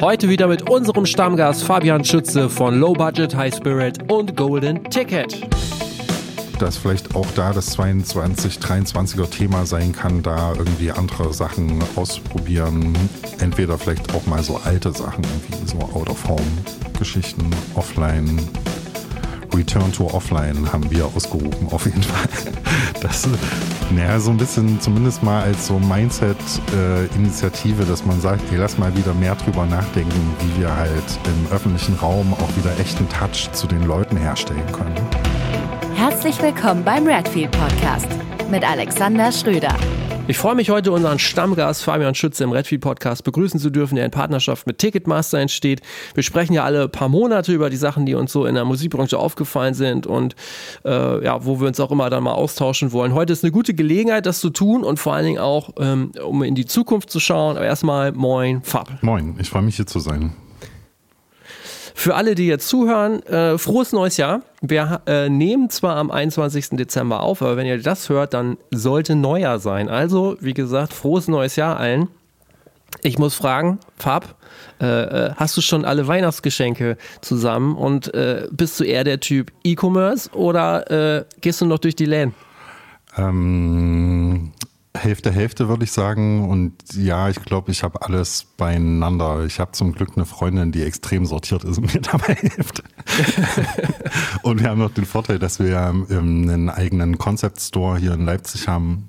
Heute wieder mit unserem Stammgast Fabian Schütze von Low Budget, High Spirit und Golden Ticket. Dass vielleicht auch da das 22, 23er Thema sein kann, da irgendwie andere Sachen ausprobieren. Entweder vielleicht auch mal so alte Sachen, wie so Out-of-Home-Geschichten, offline, Return to Offline haben wir ausgerufen, auf jeden Fall. Das, naja, so ein bisschen zumindest mal als so Mindset-Initiative, äh, dass man sagt, ey, lass mal wieder mehr drüber nachdenken, wie wir halt im öffentlichen Raum auch wieder echten Touch zu den Leuten herstellen können. Herzlich willkommen beim Redfield Podcast mit Alexander Schröder. Ich freue mich heute, unseren Stammgast Fabian Schütze im Redfield Podcast begrüßen zu dürfen, der in Partnerschaft mit Ticketmaster entsteht. Wir sprechen ja alle paar Monate über die Sachen, die uns so in der Musikbranche aufgefallen sind und äh, ja, wo wir uns auch immer dann mal austauschen wollen. Heute ist eine gute Gelegenheit, das zu tun und vor allen Dingen auch, ähm, um in die Zukunft zu schauen. Aber erstmal moin, Fab. Moin, ich freue mich hier zu sein. Für alle, die jetzt zuhören, äh, frohes neues Jahr. Wir äh, nehmen zwar am 21. Dezember auf, aber wenn ihr das hört, dann sollte Neujahr sein. Also, wie gesagt, frohes neues Jahr allen. Ich muss fragen, Fab, äh, äh hast du schon alle Weihnachtsgeschenke zusammen und äh, bist du eher der Typ E-Commerce oder äh, gehst du noch durch die Läden? Ähm, Hälfte, Hälfte würde ich sagen. Und ja, ich glaube, ich habe alles beieinander. Ich habe zum Glück eine Freundin, die extrem sortiert ist und mir dabei hilft. und wir haben noch den Vorteil, dass wir einen eigenen Concept Store hier in Leipzig haben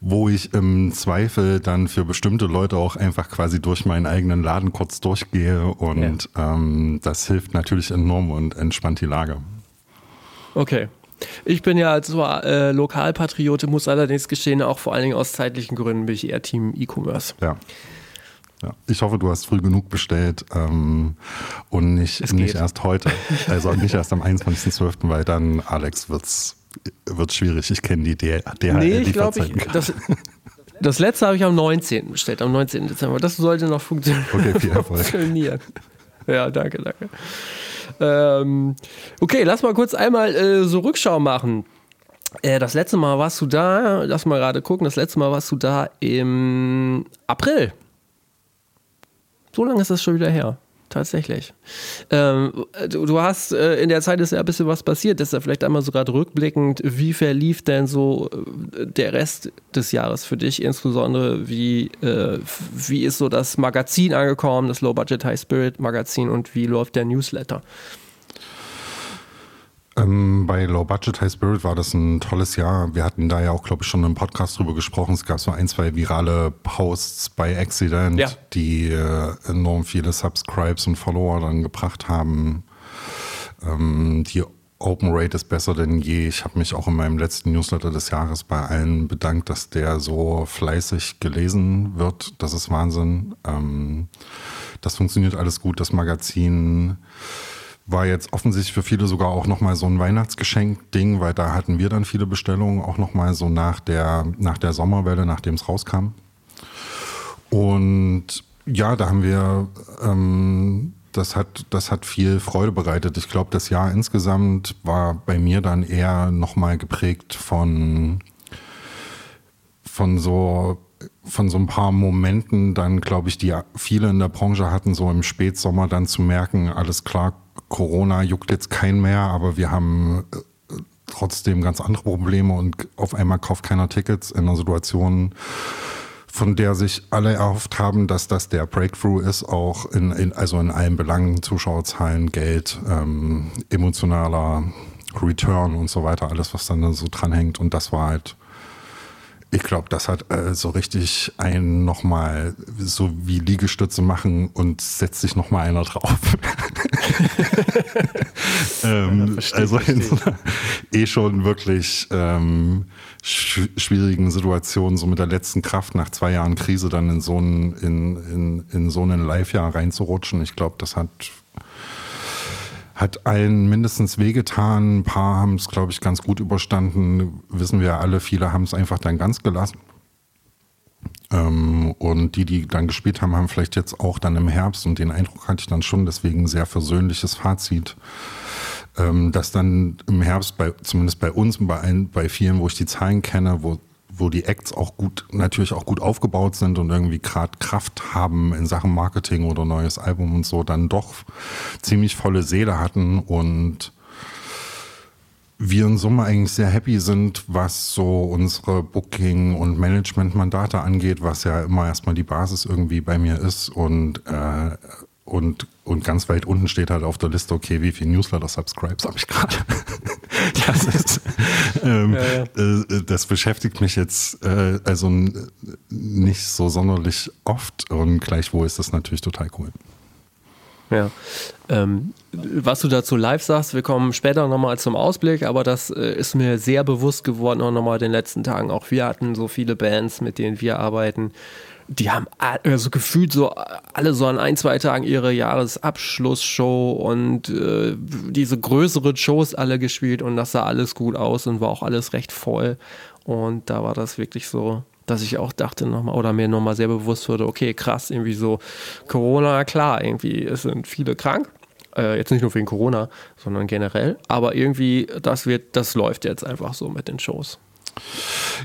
wo ich im Zweifel dann für bestimmte Leute auch einfach quasi durch meinen eigenen Laden kurz durchgehe und ja. ähm, das hilft natürlich enorm und entspannt die Lage. Okay, ich bin ja zwar äh, Lokalpatriote, muss allerdings gestehen, auch vor allen Dingen aus zeitlichen Gründen bin ich eher Team E-Commerce. Ja. Ja. Ich hoffe, du hast früh genug bestellt ähm, und nicht, nicht erst heute, also nicht erst am 21.12., weil dann, Alex, wird's wird schwierig. Ich kenne die DHL. Nee, ich glaube, das, das letzte habe ich am 19. bestellt, am 19. Dezember. Das sollte noch funktionieren. Okay, viel Erfolg. funktionieren. Ja, danke, danke. Ähm, okay, lass mal kurz einmal äh, so Rückschau machen. Äh, das letzte Mal warst du da, lass mal gerade gucken, das letzte Mal warst du da im April. So lange ist das schon wieder her tatsächlich. Ähm, du, hast äh, in der Zeit ist ja ein bisschen was passiert. Deshalb vielleicht einmal so gerade rückblickend, wie verlief denn so äh, der Rest des Jahres für dich? Insbesondere wie, äh, wie ist so das Magazin angekommen, das Low Budget High Spirit Magazin und wie läuft der Newsletter? Ähm, bei Low Budget High Spirit war das ein tolles Jahr. Wir hatten da ja auch, glaube ich, schon im Podcast drüber gesprochen. Es gab so ein, zwei virale Posts bei Accident, ja. die äh, enorm viele Subscribes und Follower dann gebracht haben. Ähm, die Open Rate ist besser denn je. Ich habe mich auch in meinem letzten Newsletter des Jahres bei allen bedankt, dass der so fleißig gelesen wird. Das ist Wahnsinn. Ähm, das funktioniert alles gut. Das Magazin war jetzt offensichtlich für viele sogar auch nochmal so ein Weihnachtsgeschenk-Ding, weil da hatten wir dann viele Bestellungen, auch nochmal so nach der, nach der Sommerwelle, nachdem es rauskam. Und ja, da haben wir, ähm, das, hat, das hat viel Freude bereitet. Ich glaube, das Jahr insgesamt war bei mir dann eher nochmal geprägt von, von so von so ein paar Momenten dann, glaube ich, die viele in der Branche hatten, so im Spätsommer dann zu merken, alles klar, Corona juckt jetzt keinen mehr, aber wir haben äh, trotzdem ganz andere Probleme und auf einmal kauft keiner Tickets in einer Situation, von der sich alle erhofft haben, dass das der Breakthrough ist, auch in, in also in allen Belangen, Zuschauerzahlen, Geld, ähm, emotionaler Return und so weiter, alles, was dann so dranhängt. Und das war halt ich glaube, das hat äh, so richtig einen nochmal, so wie Liegestütze machen und setzt sich nochmal einer drauf. ähm, ja, also in so einer eh schon wirklich ähm, sch schwierigen Situation, so mit der letzten Kraft nach zwei Jahren Krise dann in so ein, in, in, in so ein Live-Jahr reinzurutschen. Ich glaube, das hat hat allen mindestens wehgetan. Ein paar haben es, glaube ich, ganz gut überstanden. Wissen wir alle, viele haben es einfach dann ganz gelassen. Ähm, und die, die dann gespielt haben, haben vielleicht jetzt auch dann im Herbst, und den Eindruck hatte ich dann schon, deswegen sehr versöhnliches Fazit, ähm, dass dann im Herbst, bei, zumindest bei uns und bei, ein, bei vielen, wo ich die Zahlen kenne, wo wo die Acts auch gut, natürlich auch gut aufgebaut sind und irgendwie gerade Kraft haben in Sachen Marketing oder neues Album und so, dann doch ziemlich volle Seele hatten und wir in Summe eigentlich sehr happy sind, was so unsere Booking- und Management-Mandate angeht, was ja immer erstmal die Basis irgendwie bei mir ist und äh, und, und ganz weit unten steht halt auf der Liste, okay, wie viele Newsletter-Subscribes habe ich gerade? das, ähm, ja, ja. Äh, das beschäftigt mich jetzt äh, also nicht so sonderlich oft und gleichwohl ist das natürlich total cool. Ja. Ähm, was du dazu live sagst, wir kommen später nochmal zum Ausblick, aber das äh, ist mir sehr bewusst geworden, auch nochmal in den letzten Tagen. Auch wir hatten so viele Bands, mit denen wir arbeiten, die haben also gefühlt so alle so an ein, zwei Tagen ihre Jahresabschlussshow und äh, diese größeren Shows alle gespielt und das sah alles gut aus und war auch alles recht voll. Und da war das wirklich so, dass ich auch dachte nochmal oder mir nochmal sehr bewusst wurde, okay, krass, irgendwie so Corona, klar, irgendwie es sind viele krank. Äh, jetzt nicht nur wegen Corona, sondern generell. Aber irgendwie, das wird, das läuft jetzt einfach so mit den Shows.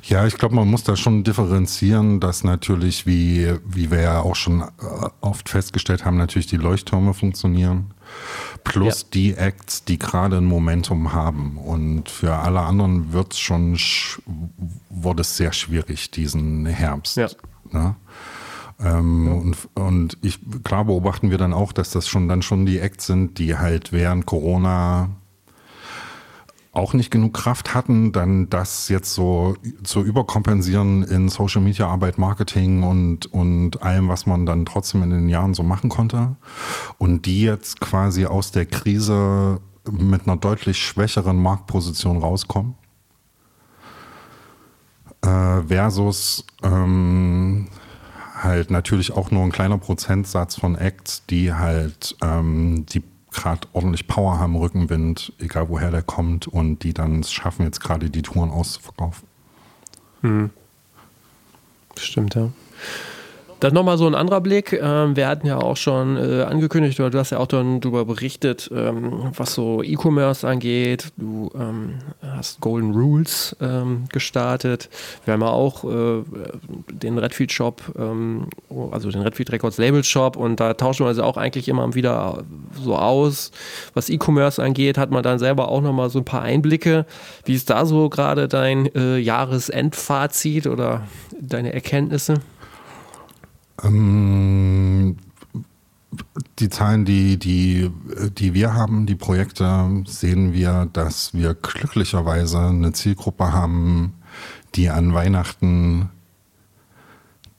Ja, ich glaube, man muss da schon differenzieren, dass natürlich, wie, wie wir ja auch schon äh, oft festgestellt haben, natürlich die Leuchttürme funktionieren. Plus ja. die Acts, die gerade ein Momentum haben. Und für alle anderen wird es schon, wurde es sehr schwierig diesen Herbst. Ja. Ne? Ähm, ja. und, und ich, klar beobachten wir dann auch, dass das schon dann schon die Acts sind, die halt während Corona auch nicht genug Kraft hatten, dann das jetzt so zu überkompensieren in Social Media Arbeit, Marketing und, und allem, was man dann trotzdem in den Jahren so machen konnte. Und die jetzt quasi aus der Krise mit einer deutlich schwächeren Marktposition rauskommen. Äh, versus ähm, halt natürlich auch nur ein kleiner Prozentsatz von Acts, die halt ähm, die gerade ordentlich Power haben, Rückenwind, egal woher der kommt, und die dann es schaffen, jetzt gerade die Touren auszuverkaufen. Hm. Stimmt, ja. Dann nochmal so ein anderer Blick. Ähm, wir hatten ja auch schon äh, angekündigt, oder du hast ja auch dann darüber berichtet, ähm, was so E-Commerce angeht. Du ähm, hast Golden Rules gestartet. Wir haben ja auch äh, den Redfield Shop, also den Redfield Records Label Shop und da tauschen wir uns auch eigentlich immer wieder so aus. Was E-Commerce angeht, hat man dann selber auch nochmal so ein paar Einblicke. Wie ist da so gerade dein äh, Jahresendfazit oder deine Erkenntnisse? Ähm, die Zahlen, die, die, die wir haben, die Projekte, sehen wir, dass wir glücklicherweise eine Zielgruppe haben, die an Weihnachten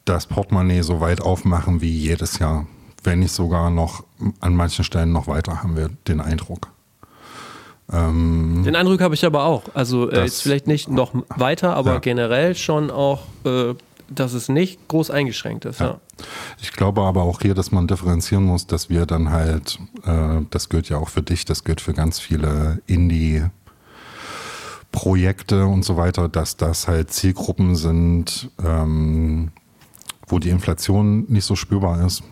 das Portemonnaie so weit aufmachen wie jedes Jahr. Wenn nicht sogar noch an manchen Stellen noch weiter, haben wir den Eindruck. Ähm, den Eindruck habe ich aber auch. Also äh, jetzt vielleicht nicht noch weiter, aber ja. generell schon auch äh, dass es nicht groß eingeschränkt ist. Ja. ja. Ich glaube aber auch hier, dass man differenzieren muss, dass wir dann halt, äh, das gilt ja auch für dich, das gilt für ganz viele Indie- Projekte und so weiter, dass das halt Zielgruppen sind, ähm, wo die Inflation nicht so spürbar ist,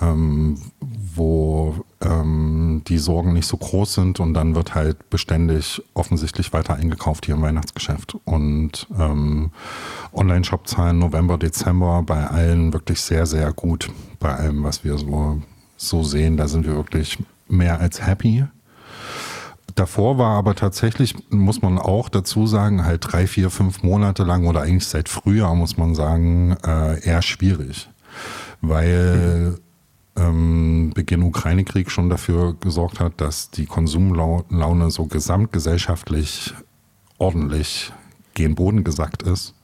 ähm, wo ähm, die Sorgen nicht so groß sind und dann wird halt beständig offensichtlich weiter eingekauft hier im Weihnachtsgeschäft. Und ähm, Online-Shop-Zahlen November, Dezember bei allen wirklich sehr, sehr gut. Bei allem, was wir so, so sehen, da sind wir wirklich mehr als happy. Davor war aber tatsächlich, muss man auch dazu sagen, halt drei, vier, fünf Monate lang oder eigentlich seit Frühjahr, muss man sagen, äh, eher schwierig. Weil ähm, Beginn Ukraine-Krieg schon dafür gesorgt hat, dass die Konsumlaune so gesamtgesellschaftlich ordentlich gen Boden gesackt ist.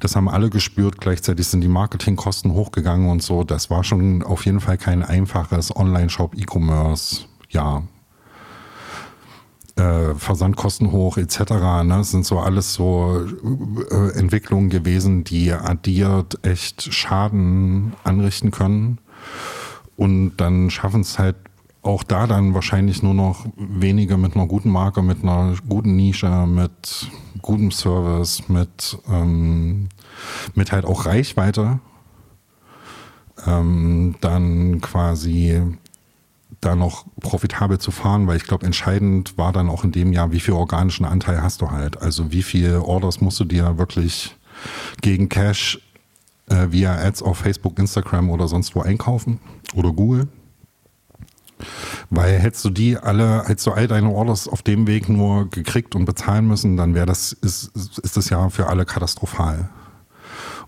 Das haben alle gespürt. Gleichzeitig sind die Marketingkosten hochgegangen und so. Das war schon auf jeden Fall kein einfaches Online-Shop, E-Commerce, ja. Äh, Versandkosten hoch etc. Ne? Das sind so alles so äh, Entwicklungen gewesen, die addiert echt Schaden anrichten können. Und dann schaffen es halt auch da dann wahrscheinlich nur noch wenige mit einer guten Marke, mit einer guten Nische, mit gutem Service, mit, ähm, mit halt auch Reichweite, ähm, dann quasi da noch profitabel zu fahren, weil ich glaube, entscheidend war dann auch in dem Jahr, wie viel organischen Anteil hast du halt. Also wie viele Orders musst du dir wirklich gegen Cash äh, via Ads auf Facebook, Instagram oder sonst wo einkaufen oder Google. Weil hättest du die alle, hättest du all deine Orders auf dem Weg nur gekriegt und bezahlen müssen, dann wäre das, ist, ist das ja für alle katastrophal.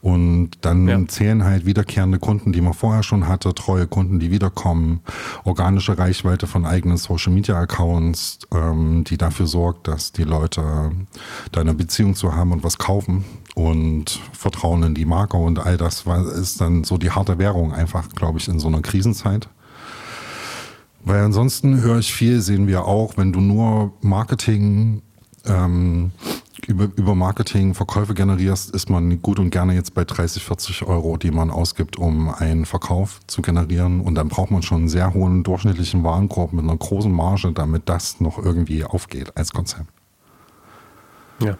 Und dann ja. zählen halt wiederkehrende Kunden, die man vorher schon hatte, treue Kunden, die wiederkommen, organische Reichweite von eigenen Social Media Accounts, ähm, die dafür sorgt, dass die Leute da eine Beziehung zu haben und was kaufen und Vertrauen in die Marke und all das ist dann so die harte Währung einfach, glaube ich, in so einer Krisenzeit. Weil ansonsten höre ich viel, sehen wir auch, wenn du nur Marketing ähm, über, über Marketing Verkäufe generierst, ist man gut und gerne jetzt bei 30, 40 Euro, die man ausgibt, um einen Verkauf zu generieren. Und dann braucht man schon einen sehr hohen durchschnittlichen Warenkorb mit einer großen Marge, damit das noch irgendwie aufgeht als Konzept. Ja.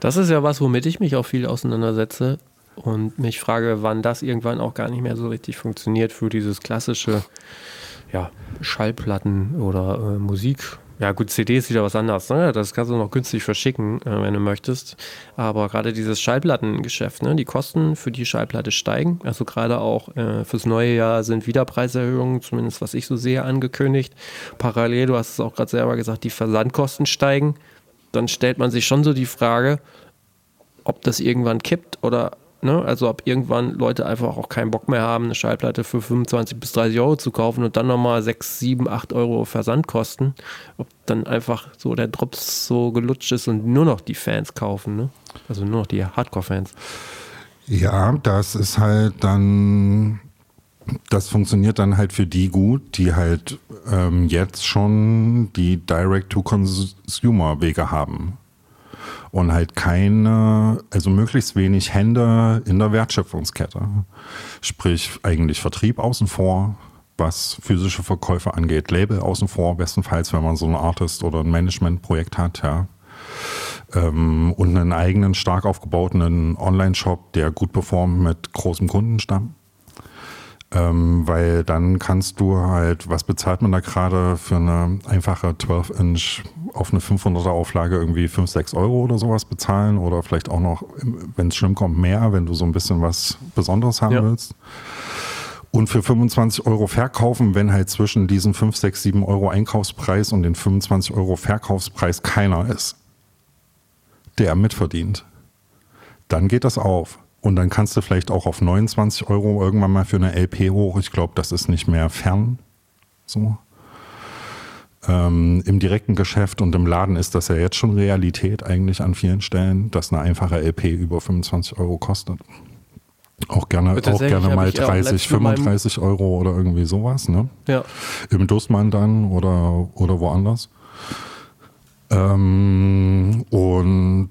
Das ist ja was, womit ich mich auch viel auseinandersetze und mich frage, wann das irgendwann auch gar nicht mehr so richtig funktioniert für dieses klassische ja, Schallplatten oder äh, Musik ja, gut, CD ist wieder was anderes. Ne? Das kannst du noch günstig verschicken, äh, wenn du möchtest. Aber gerade dieses Schallplattengeschäft, ne? die Kosten für die Schallplatte steigen. Also gerade auch äh, fürs neue Jahr sind wieder Preiserhöhungen, zumindest was ich so sehe, angekündigt. Parallel, du hast es auch gerade selber gesagt, die Versandkosten steigen. Dann stellt man sich schon so die Frage, ob das irgendwann kippt oder Ne? Also ob irgendwann Leute einfach auch keinen Bock mehr haben, eine Schallplatte für 25 bis 30 Euro zu kaufen und dann nochmal 6, 7, 8 Euro Versandkosten. Ob dann einfach so der Drops so gelutscht ist und nur noch die Fans kaufen. Ne? Also nur noch die Hardcore-Fans. Ja, das ist halt dann, das funktioniert dann halt für die gut, die halt ähm, jetzt schon die Direct-to-Consumer-Wege haben und halt keine, also möglichst wenig Hände in der Wertschöpfungskette. Sprich, eigentlich Vertrieb außen vor, was physische Verkäufe angeht, Label außen vor, bestenfalls, wenn man so ein Artist oder ein Managementprojekt hat, ja. Ähm, und einen eigenen, stark aufgebauten Online-Shop, der gut performt mit großem Kundenstamm. Ähm, weil dann kannst du halt, was bezahlt man da gerade für eine einfache 12-Inch auf eine 500er Auflage irgendwie 5, 6 Euro oder sowas bezahlen oder vielleicht auch noch, wenn es schlimm kommt, mehr, wenn du so ein bisschen was Besonderes haben ja. willst. Und für 25 Euro verkaufen, wenn halt zwischen diesen 5, 6, 7 Euro Einkaufspreis und den 25 Euro Verkaufspreis keiner ist, der mitverdient, dann geht das auf. Und dann kannst du vielleicht auch auf 29 Euro irgendwann mal für eine LP hoch. Ich glaube, das ist nicht mehr fern. So. Ähm, Im direkten Geschäft und im Laden ist das ja jetzt schon Realität eigentlich an vielen Stellen, dass eine einfache LP über 25 Euro kostet. Auch gerne, auch gerne mal 30, 35 Euro oder irgendwie sowas, ne? Ja. Im Dussmann dann oder, oder woanders. Ähm, und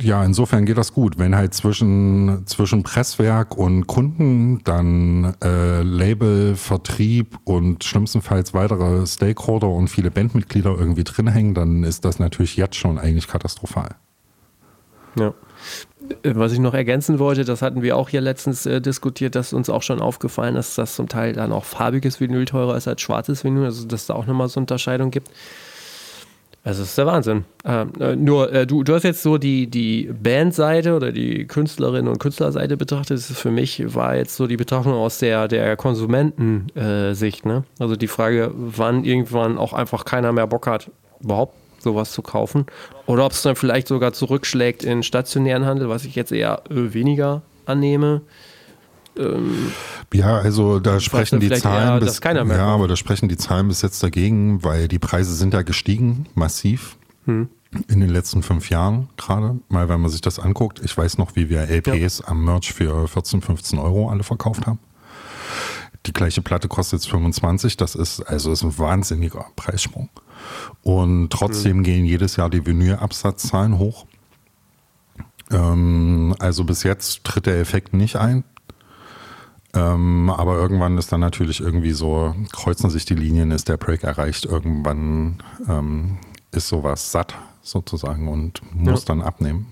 ja, insofern geht das gut. Wenn halt zwischen, zwischen Presswerk und Kunden dann äh, Label, Vertrieb und schlimmstenfalls weitere Stakeholder und viele Bandmitglieder irgendwie drin hängen, dann ist das natürlich jetzt schon eigentlich katastrophal. Ja. Was ich noch ergänzen wollte, das hatten wir auch hier letztens äh, diskutiert, dass uns auch schon aufgefallen ist, dass zum Teil dann auch farbiges Vinyl teurer ist als schwarzes Vinyl, also dass es da auch nochmal so Unterscheidung gibt. Also das ist der Wahnsinn. Ähm, äh, nur, äh, du, du hast jetzt so die, die Bandseite oder die Künstlerinnen und Künstlerseite betrachtet. Das für mich war jetzt so die Betrachtung aus der, der Konsumentensicht. Ne? Also die Frage, wann irgendwann auch einfach keiner mehr Bock hat, überhaupt sowas zu kaufen. Oder ob es dann vielleicht sogar zurückschlägt in stationären Handel, was ich jetzt eher äh, weniger annehme. Ähm, ja, also da sprechen die Zahlen eher, bis, ja, kommt. aber da sprechen die Zahlen bis jetzt dagegen, weil die Preise sind ja gestiegen, massiv. Hm. In den letzten fünf Jahren gerade, mal wenn man sich das anguckt. Ich weiß noch, wie wir LPs ja. am Merch für 14, 15 Euro alle verkauft haben. Die gleiche Platte kostet jetzt 25, das ist also ist ein wahnsinniger Preissprung. Und trotzdem hm. gehen jedes Jahr die Vinylabsatzzahlen hoch. Ähm, also bis jetzt tritt der Effekt nicht ein. Ähm, aber irgendwann ist dann natürlich irgendwie so, kreuzen sich die Linien, ist der Break erreicht, irgendwann ähm, ist sowas satt sozusagen und muss ja. dann abnehmen.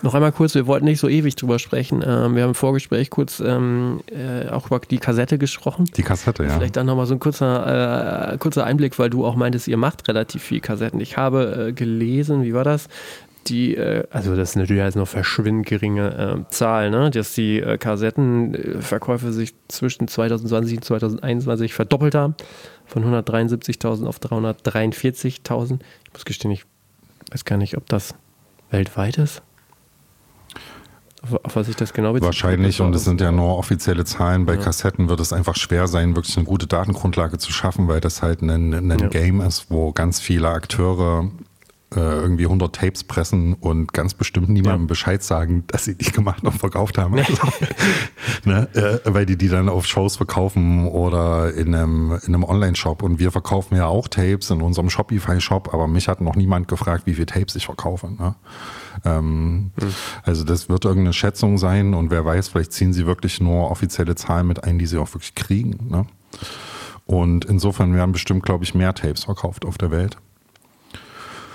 Noch einmal kurz, wir wollten nicht so ewig drüber sprechen. Ähm, wir haben im Vorgespräch kurz ähm, äh, auch über die Kassette gesprochen. Die Kassette, ja. Vielleicht dann nochmal so ein kurzer, äh, kurzer Einblick, weil du auch meintest, ihr macht relativ viel Kassetten. Ich habe äh, gelesen, wie war das? Die, äh, also das ist natürlich jetzt noch verschwindend geringe äh, Zahl, ne? dass die äh, Kassettenverkäufe sich zwischen 2020 und 2021 verdoppelt haben. Von 173.000 auf 343.000. Ich muss gestehen, ich weiß gar nicht, ob das weltweit ist. Auf, auf was ich das genau beziehe. Wahrscheinlich, und es sind ja nur offizielle Zahlen. Bei ja. Kassetten wird es einfach schwer sein, wirklich eine gute Datengrundlage zu schaffen, weil das halt ein, ein ja. Game ist, wo ganz viele Akteure äh, irgendwie 100 Tapes pressen und ganz bestimmt niemandem ja. Bescheid sagen, dass sie die gemacht und verkauft haben. Also, ne? äh, weil die die dann auf Shows verkaufen oder in einem, in einem Online-Shop. Und wir verkaufen ja auch Tapes in unserem Shopify-Shop, aber mich hat noch niemand gefragt, wie viele Tapes ich verkaufe. Ne? Ähm, mhm. Also das wird irgendeine Schätzung sein und wer weiß, vielleicht ziehen sie wirklich nur offizielle Zahlen mit ein, die sie auch wirklich kriegen. Ne? Und insofern werden bestimmt, glaube ich, mehr Tapes verkauft auf der Welt.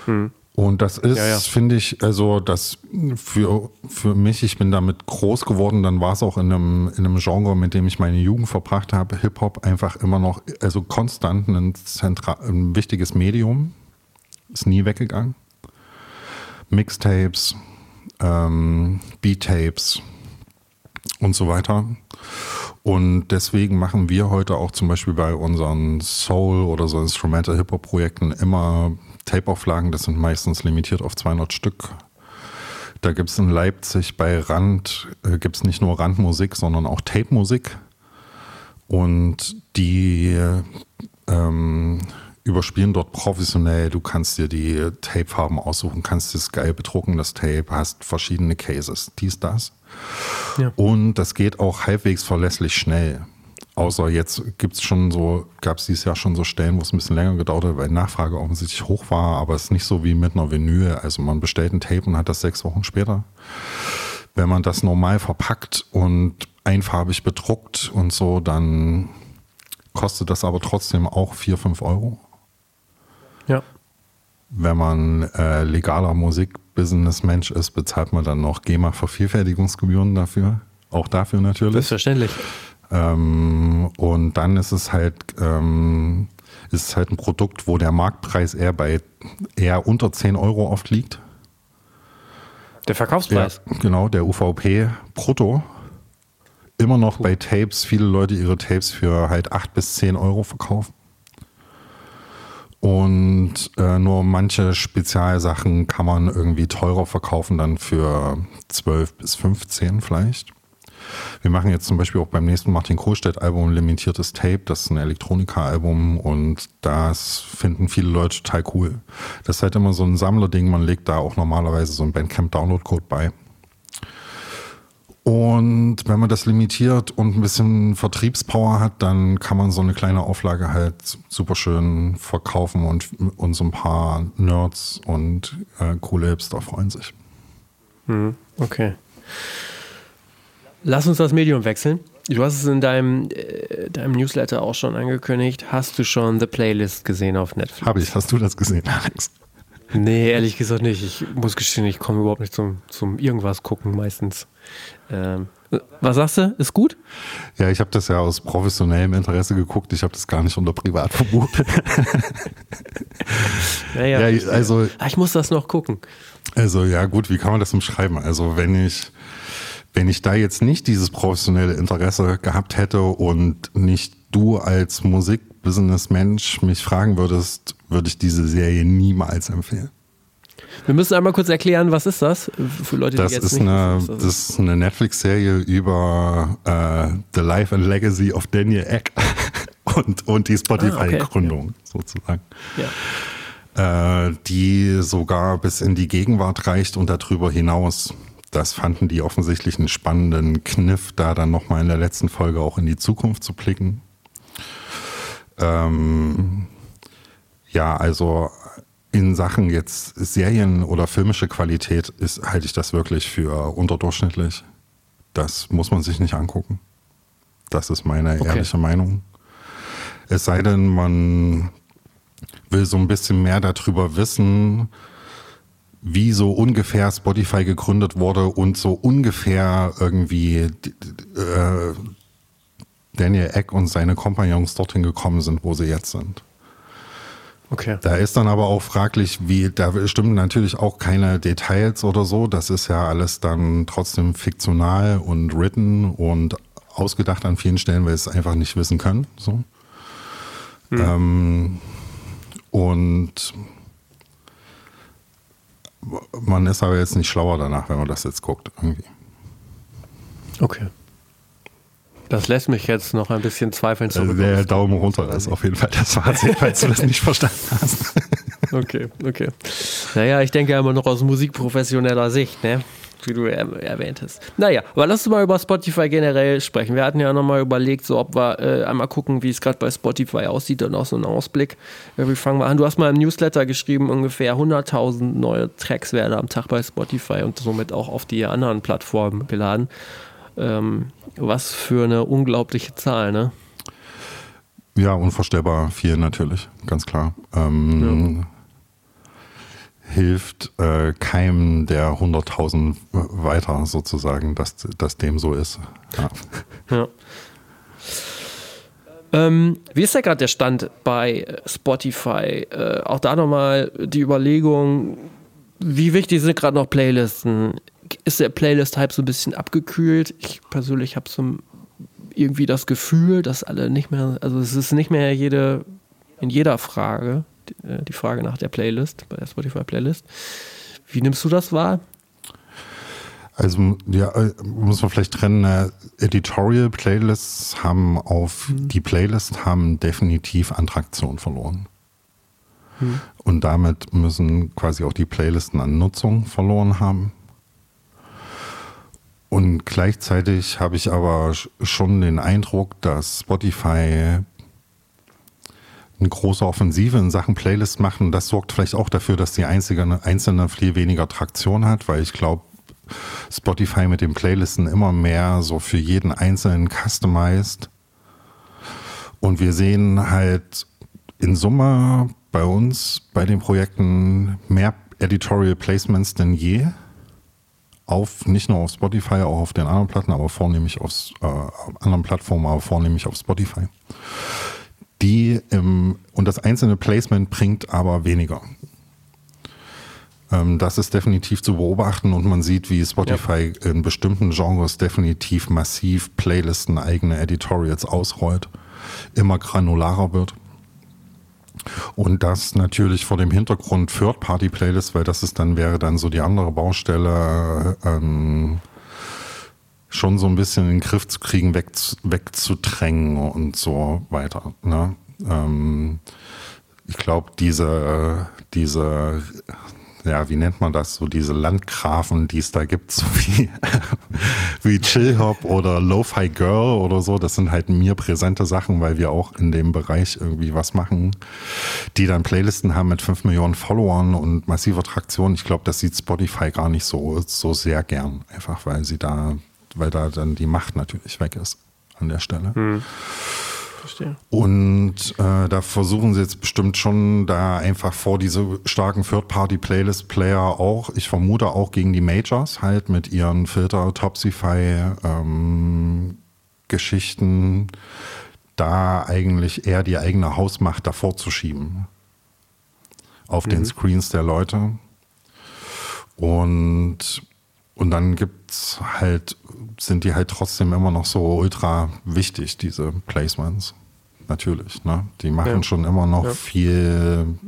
Hm. Und das ist, ja, ja. finde ich, also das für, für mich, ich bin damit groß geworden, dann war es auch in einem, in einem Genre, mit dem ich meine Jugend verbracht habe, Hip-Hop einfach immer noch, also konstant ein, zentral, ein wichtiges Medium, ist nie weggegangen. Mixtapes, ähm, Beat-Tapes und so weiter. Und deswegen machen wir heute auch zum Beispiel bei unseren Soul- oder so Instrumental-Hip-Hop-Projekten immer Tape-Auflagen, das sind meistens limitiert auf 200 Stück. Da gibt es in Leipzig bei Rand, äh, gibt es nicht nur Randmusik, sondern auch Tape-Musik. Und die ähm, überspielen dort professionell. Du kannst dir die Tape-Farben aussuchen, kannst es geil bedrucken, das Tape, hast verschiedene Cases, dies, das. Ja. Und das geht auch halbwegs verlässlich schnell. Außer jetzt gibt es schon so, gab es dieses Jahr schon so Stellen, wo es ein bisschen länger gedauert hat, weil Nachfrage offensichtlich hoch war, aber es ist nicht so wie mit einer Vinyl. Also man bestellt ein Tape und hat das sechs Wochen später. Wenn man das normal verpackt und einfarbig bedruckt und so, dann kostet das aber trotzdem auch vier, fünf Euro. Ja. Wenn man äh, legaler Musikbusiness-Mensch ist, bezahlt man dann noch GEMA-Vervielfältigungsgebühren dafür. Auch dafür natürlich. Selbstverständlich. Ähm, und dann ist es halt, ähm, ist halt ein Produkt, wo der Marktpreis eher bei eher unter 10 Euro oft liegt. Der Verkaufspreis? Ja, genau, der UVP brutto. Immer noch bei Tapes, viele Leute ihre Tapes für halt 8 bis 10 Euro verkaufen. Und äh, nur manche Spezialsachen kann man irgendwie teurer verkaufen, dann für 12 bis 15 vielleicht. Wir machen jetzt zum Beispiel auch beim nächsten Martin Kohlstedt-Album limitiertes Tape. Das ist ein Elektronika-Album und das finden viele Leute total cool. Das ist halt immer so ein Sammlerding. Man legt da auch normalerweise so einen Bandcamp-Download-Code bei. Und wenn man das limitiert und ein bisschen Vertriebspower hat, dann kann man so eine kleine Auflage halt super schön verkaufen und, und so ein paar Nerds und äh, coole Hipster freuen sich. Hm, okay. Lass uns das Medium wechseln. Du hast es in deinem, äh, deinem Newsletter auch schon angekündigt. Hast du schon The Playlist gesehen auf Netflix? Habe ich. Hast du das gesehen, Alex? Nee, ehrlich gesagt nicht. Ich muss gestehen, ich komme überhaupt nicht zum, zum irgendwas gucken meistens. Ähm, was sagst du? Ist gut? Ja, ich habe das ja aus professionellem Interesse geguckt. Ich habe das gar nicht unter privat verbucht. naja, ja, also, ah, ich muss das noch gucken. Also ja gut, wie kann man das umschreiben? Also wenn ich wenn ich da jetzt nicht dieses professionelle Interesse gehabt hätte und nicht du als Musikbusiness-Mensch mich fragen würdest, würde ich diese Serie niemals empfehlen. Wir müssen einmal kurz erklären, was ist das für Leute, die das jetzt ist nicht eine, wissen, das, das ist eine Netflix-Serie über äh, The Life and Legacy of Daniel Eck und, und die Spotify-Gründung ah, okay. sozusagen. Ja. Äh, die sogar bis in die Gegenwart reicht und darüber hinaus das fanden die offensichtlich einen spannenden Kniff, da dann nochmal in der letzten Folge auch in die Zukunft zu blicken. Ähm, ja, also in Sachen jetzt Serien oder filmische Qualität ist, halte ich das wirklich für unterdurchschnittlich. Das muss man sich nicht angucken. Das ist meine okay. ehrliche Meinung. Es sei denn, man will so ein bisschen mehr darüber wissen, wie so ungefähr Spotify gegründet wurde und so ungefähr irgendwie äh, Daniel Eck und seine Kompagnons dorthin gekommen sind, wo sie jetzt sind. Okay. Da ist dann aber auch fraglich, wie, da stimmen natürlich auch keine Details oder so. Das ist ja alles dann trotzdem fiktional und written und ausgedacht an vielen Stellen, weil wir es einfach nicht wissen können. So. Hm. Ähm, und man ist aber jetzt nicht schlauer danach, wenn man das jetzt guckt. Irgendwie. Okay. Das lässt mich jetzt noch ein bisschen zweifeln zurück. Der Daumen runter ist auf jeden Fall das Fazit, falls du das nicht verstanden hast. Okay, okay. Naja, ich denke ja immer noch aus musikprofessioneller Sicht, ne? Wie du erwähnt hast. Naja, aber lass uns mal über Spotify generell sprechen. Wir hatten ja nochmal überlegt, so ob wir äh, einmal gucken, wie es gerade bei Spotify aussieht und auch so einen Ausblick. Wie fangen wir an? Du hast mal im Newsletter geschrieben, ungefähr 100.000 neue Tracks werden am Tag bei Spotify und somit auch auf die anderen Plattformen geladen. Ähm, was für eine unglaubliche Zahl, ne? Ja, unvorstellbar viel natürlich, ganz klar. Ähm, ja hilft äh, keinem der 100.000 weiter sozusagen, dass, dass dem so ist. Ja. ja. Ähm, wie ist da gerade der Stand bei Spotify? Äh, auch da nochmal die Überlegung, wie wichtig sind gerade noch Playlisten? Ist der Playlist-Hype so ein bisschen abgekühlt? Ich persönlich habe so irgendwie das Gefühl, dass alle nicht mehr, also es ist nicht mehr jede, in jeder Frage äh, die Frage nach der Playlist, bei der Spotify-Playlist. Wie nimmst du das wahr? Also, ja, äh, muss man vielleicht trennen. Äh, Editorial Playlists haben auf hm. die Playlist haben definitiv Attraktion verloren. Hm. Und damit müssen quasi auch die Playlisten an Nutzung verloren haben. Und gleichzeitig habe ich aber schon den Eindruck, dass Spotify eine große Offensive in Sachen Playlist machen. Das sorgt vielleicht auch dafür, dass die einzige, einzelne viel weniger Traktion hat, weil ich glaube, Spotify mit den Playlisten immer mehr so für jeden Einzelnen customized. Und wir sehen halt in Summe bei uns, bei den Projekten, mehr Editorial Placements denn je. Auf, nicht nur auf Spotify, auch auf den anderen Platten, aber vornehmlich auf äh, anderen Plattformen, aber vornehmlich auf Spotify die im, und das einzelne Placement bringt aber weniger. Ähm, das ist definitiv zu beobachten und man sieht, wie Spotify ja. in bestimmten Genres definitiv massiv Playlisten, eigene Editorials ausrollt, immer granularer wird. Und das natürlich vor dem Hintergrund Third-Party-Playlist, weil das ist dann, wäre dann so die andere Baustelle, ähm, schon so ein bisschen in den Griff zu kriegen, weg, wegzudrängen und so weiter. Ne? Ähm, ich glaube, diese, diese, ja, wie nennt man das, so diese Landgrafen, die es da gibt, so wie, wie Chill Hop oder Lo-Fi Girl oder so, das sind halt mir präsente Sachen, weil wir auch in dem Bereich irgendwie was machen, die dann Playlisten haben mit 5 Millionen Followern und massiver Traktion. Ich glaube, das sieht Spotify gar nicht so, so sehr gern, einfach weil sie da weil da dann die Macht natürlich weg ist an der Stelle. Hm. Verstehe. Und äh, da versuchen sie jetzt bestimmt schon da einfach vor diese starken Third-Party-Playlist-Player auch, ich vermute auch gegen die Majors halt mit ihren Filter, Topsify, ähm, Geschichten, da eigentlich eher die eigene Hausmacht davor zu schieben. Auf mhm. den Screens der Leute. Und und dann gibt's halt, sind die halt trotzdem immer noch so ultra wichtig, diese Placements. Natürlich, ne? Die machen ja. schon immer noch ja. viel,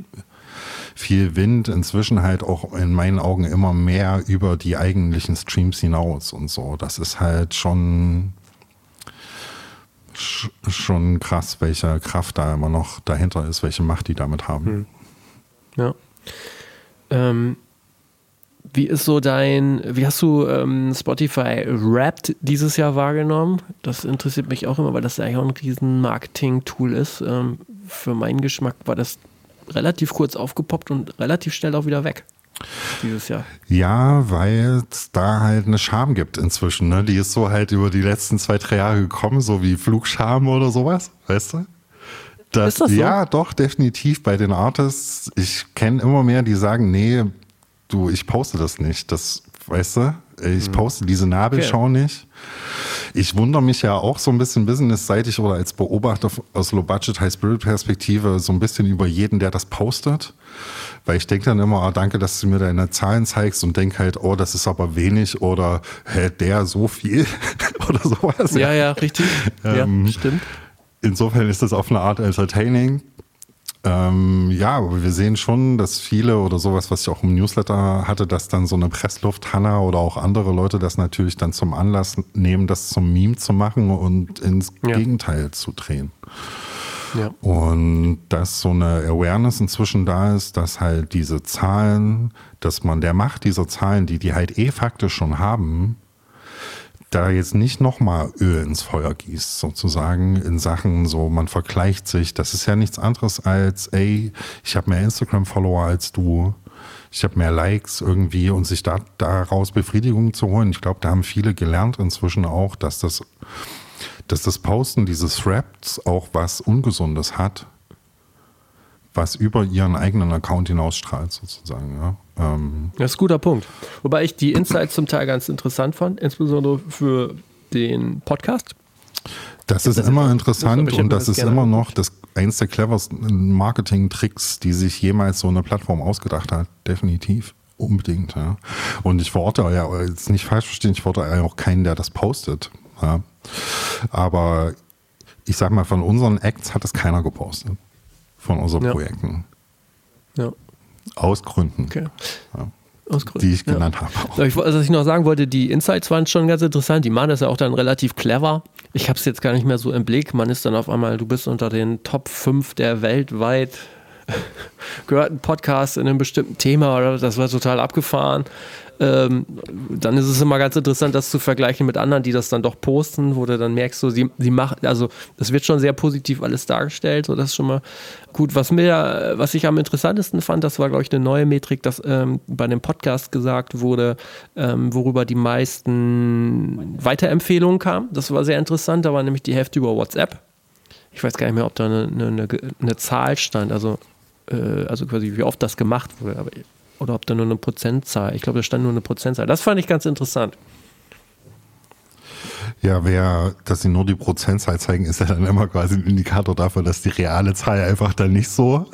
viel Wind, inzwischen halt auch in meinen Augen immer mehr über die eigentlichen Streams hinaus und so. Das ist halt schon, schon krass, welche Kraft da immer noch dahinter ist, welche Macht die damit haben. Hm. Ja. Ähm, wie ist so dein, wie hast du ähm, Spotify Wrapped dieses Jahr wahrgenommen? Das interessiert mich auch immer, weil das ja eigentlich auch ein riesen Marketing-Tool ist. Ähm, für meinen Geschmack war das relativ kurz aufgepoppt und relativ schnell auch wieder weg dieses Jahr. Ja, weil es da halt eine Scham gibt inzwischen. Ne? Die ist so halt über die letzten zwei, drei Jahre gekommen, so wie Flugscham oder sowas, weißt du? Das, ist das so? Ja, doch, definitiv bei den Artists. Ich kenne immer mehr, die sagen, nee, du, ich poste das nicht. Das, weißt du, ich poste diese Nabelschau Okay. nicht. Ich wundere mich ja auch so ein bisschen businessseitig oder als Beobachter aus Low Budget High Spirit Perspektive so ein bisschen über jeden, der das postet. Weil ich denke dann immer, ah, danke, dass du mir deine Zahlen zeigst und denke halt, oh, das ist aber wenig oder hä, der so viel oder sowas. Ja, ja, richtig. Ähm, ja, stimmt. Insofern ist das auf eine Art entertaining. Ähm, ja, aber wir sehen schon, dass viele oder sowas, was ich auch im Newsletter hatte, dass dann so eine Pressluft Hanna oder auch andere Leute das natürlich dann zum Anlass nehmen, das zum Meme zu machen und ins Ja. Gegenteil zu drehen. Ja. Und dass so eine Awareness inzwischen da ist, dass halt diese Zahlen, dass man der Macht dieser Zahlen, die die halt eh faktisch schon haben, da jetzt nicht nochmal Öl ins Feuer gießt, sozusagen in Sachen so, man vergleicht sich. Das ist ja nichts anderes als, ey, ich habe mehr Instagram-Follower als du, ich habe mehr Likes irgendwie und sich da, daraus Befriedigung zu holen. Ich glaube, da haben viele gelernt inzwischen auch, dass das, dass das Posten dieses Threads auch was Ungesundes hat, was über ihren eigenen Account hinausstrahlt, sozusagen. Ja. Ähm, Das ist ein guter Punkt. Wobei ich die Insights zum Teil ganz interessant fand, insbesondere für den Podcast. Das ist das immer etwas- interessant das- und das das ist immer noch das eins der cleversten Marketing-Tricks, die sich jemals so eine Plattform ausgedacht hat. Definitiv. Unbedingt, ja. Und ich verorte ja, jetzt nicht falsch verstehen, ich verorte ja auch keinen, der das postet. Ja. Aber ich sag mal, von unseren Acts hat es keiner gepostet. Von unseren Ja. Projekten. Ja, Aus Gründen, okay. Ja. Aus Gründen. die ich ja. genannt habe. Ja, Ich, was ich noch sagen wollte, die Insights waren schon ganz interessant. Die machen das ja auch dann relativ clever. Ich habe es jetzt gar nicht mehr so im Blick. Man ist dann auf einmal, du bist unter den Top 5 der weltweit gehörten Podcasts in einem bestimmten Thema oder das war total abgefahren. Ähm, dann ist es immer ganz interessant, das zu vergleichen mit anderen, die das dann doch posten, wo du dann merkst, so, sie, sie machen, also das wird schon sehr positiv alles dargestellt, so das ist schon mal gut. Was mir, was ich am interessantesten fand, das war, glaube ich, eine neue Metrik, dass ähm, bei dem Podcast gesagt wurde, ähm, worüber die meisten Weiterempfehlungen kamen. Das war sehr interessant, da war nämlich die Hälfte über WhatsApp. Ich weiß gar nicht mehr, ob da eine, eine, eine, Zahl stand, also, äh, also quasi wie oft das gemacht wurde, aber oder ob da nur eine Prozentzahl. Ich glaube, da stand nur eine Prozentzahl. Das fand ich ganz interessant. Ja, wer, dass sie nur die Prozentzahl zeigen, ist ja dann immer quasi ein Indikator dafür, dass die reale Zahl einfach dann nicht so.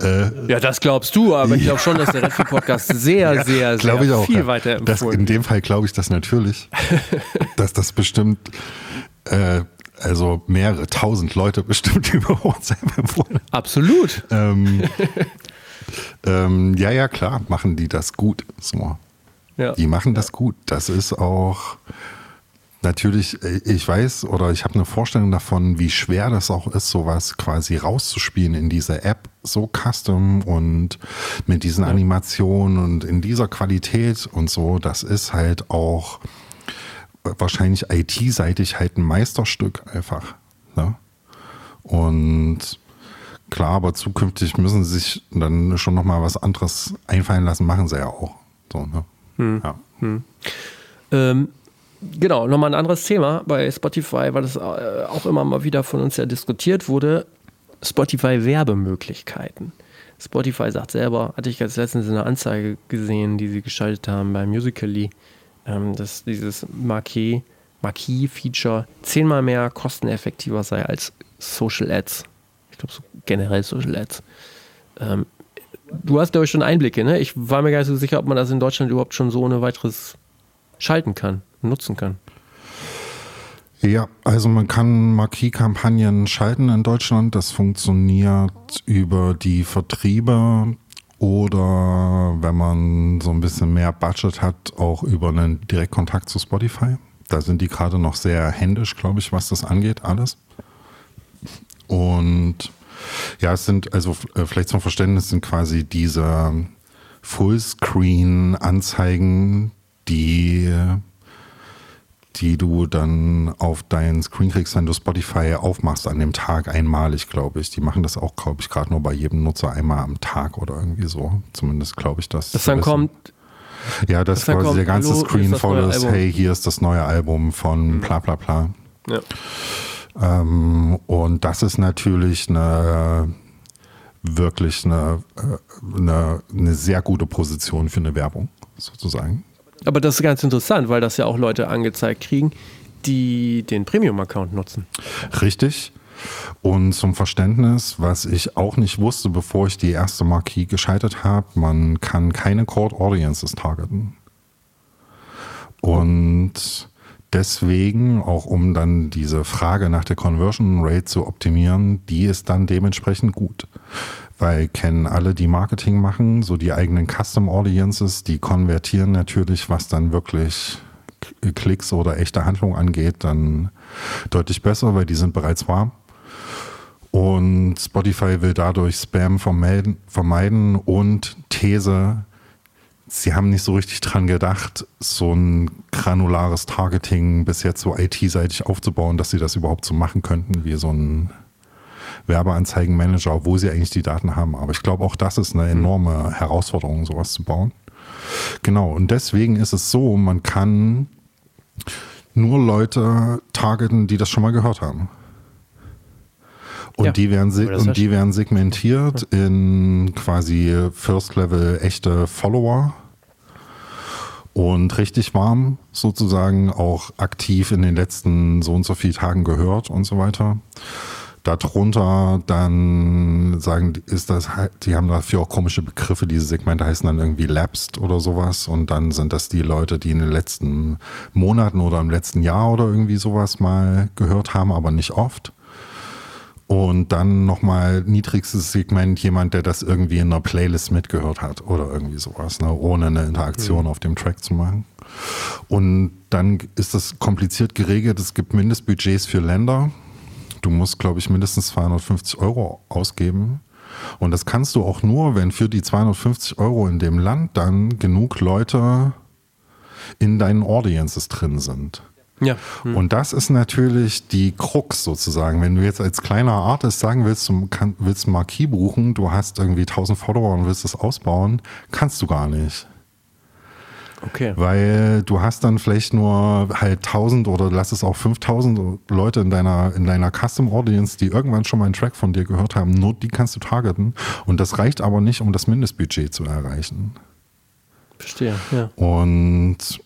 Äh, Ja, das glaubst du, aber ich glaube schon, dass der Redfield Podcast sehr, sehr, glaub sehr ich auch, viel ja. weiter das, In empfohlen. dem Fall glaube ich das natürlich, dass das bestimmt, äh, also mehrere tausend Leute bestimmt über WhatsApp empfohlen. Absolut. Ähm, ähm, ja, ja, klar, machen die das gut. So. Ja. Die machen das gut. Das ist auch natürlich, äh, ich weiß oder ich habe eine Vorstellung davon, wie schwer das auch ist, sowas quasi rauszuspielen in diese App, so custom und mit diesen Animationen und in dieser Qualität und so. Das ist halt auch wahrscheinlich IT-seitig halt ein Meisterstück einfach. Ne? Und klar, aber zukünftig müssen sie sich dann schon nochmal was anderes einfallen lassen, machen sie ja auch. So, ne? Ja. Ähm, genau, nochmal ein anderes Thema bei Spotify, weil das äh, auch immer mal wieder von uns ja diskutiert wurde. Spotify-Werbemöglichkeiten. Spotify sagt selber, hatte ich jetzt letztens eine Anzeige gesehen, die sie geschaltet haben bei Musical.ly, ähm, dass dieses Marquee, Marquee-Feature zehnmal mehr kosteneffektiver sei als Social Ads. Glaube, so generell Social Ads. Ähm, du hast, glaube ich, schon Einblicke, ne? Ich war mir gar nicht so sicher, ob man das in Deutschland überhaupt schon so ohne weiteres schalten kann, nutzen kann. Ja, also man kann Marquis-Kampagnen schalten in Deutschland. Das funktioniert über die Vertriebe oder wenn man so ein bisschen mehr Budget hat, auch über einen Direktkontakt zu Spotify. Da sind die gerade noch sehr händisch, glaube ich, was das angeht, alles. Und ja, es sind, also äh, vielleicht zum Verständnis sind quasi diese Fullscreen-Anzeigen, die die du dann auf deinen Screen kriegst, wenn du Spotify aufmachst an dem Tag einmalig, glaube ich. Die machen das auch, glaube ich, gerade nur bei jedem Nutzer einmal am Tag oder irgendwie so. Zumindest glaube ich das. Das dann wissen. kommt, Ja, dass das dann quasi kommt, der ganze hallo, Screen das voll ist. Mhm. hey, hier ist das neue Album von bla bla bla. ja. Ähm, und das ist natürlich eine wirklich eine, äh, eine, eine sehr gute Position für eine Werbung, sozusagen. Aber das ist ganz interessant, weil das ja auch Leute angezeigt kriegen, die den Premium-Account nutzen. Richtig. Und zum Verständnis, was ich auch nicht wusste, bevor ich die erste Marquis geschaltet habe, man kann keine Cold Audiences targeten. Und deswegen, auch um dann diese Frage nach der Conversion Rate zu optimieren, die ist dann dementsprechend gut. Weil kennen alle, die Marketing machen, so die eigenen Custom Audiences, die konvertieren natürlich, was dann wirklich Klicks oder echte Handlung angeht, dann deutlich besser, weil die sind bereits warm. Und Spotify will dadurch Spam vermeiden, und These, sie haben nicht so richtig dran gedacht, so ein granulares Targeting bis jetzt so IT-seitig aufzubauen, dass sie das überhaupt so machen könnten, wie so ein Werbeanzeigenmanager, wo sie eigentlich die Daten haben. Aber ich glaube, auch das ist eine enorme Herausforderung, sowas zu bauen. Genau, und deswegen ist es so, man kann nur Leute targeten, die das schon mal gehört haben. Und, ja, die werden, und die werden segmentiert in quasi First Level echte Follower und richtig warm sozusagen auch aktiv in den letzten so und so vielen Tagen gehört und so weiter. Darunter dann sagen, ist das, die haben dafür auch komische Begriffe, diese Segmente heißen dann irgendwie lapsed oder sowas und dann sind das die Leute, die in den letzten Monaten oder im letzten Jahr oder irgendwie sowas mal gehört haben, aber nicht oft. Und dann nochmal niedrigstes Segment, jemand, der das irgendwie in einer Playlist mitgehört hat oder irgendwie sowas, ne, ohne eine Interaktion mhm. auf dem Track zu machen. Und dann ist das kompliziert geregelt. Es gibt Mindestbudgets für Länder. Du musst, glaube ich, mindestens 250 Euro ausgeben. Und das kannst du auch nur, wenn für die 250 Euro in dem Land dann genug Leute in deinen Audiences drin sind. Ja. Hm. Und das ist natürlich die Krux sozusagen. Wenn du jetzt als kleiner Artist sagen willst, du kann, willst ein Marquis buchen, du hast irgendwie 1000 Follower und willst es ausbauen, kannst du gar nicht. Okay. Weil du hast dann vielleicht nur halt 1000 oder lass es auch 5000 Leute in deiner, in deiner Custom Audience, die irgendwann schon mal einen Track von dir gehört haben. Nur die kannst du targeten. Und das reicht aber nicht, um das Mindestbudget zu erreichen. Verstehe, ja. Und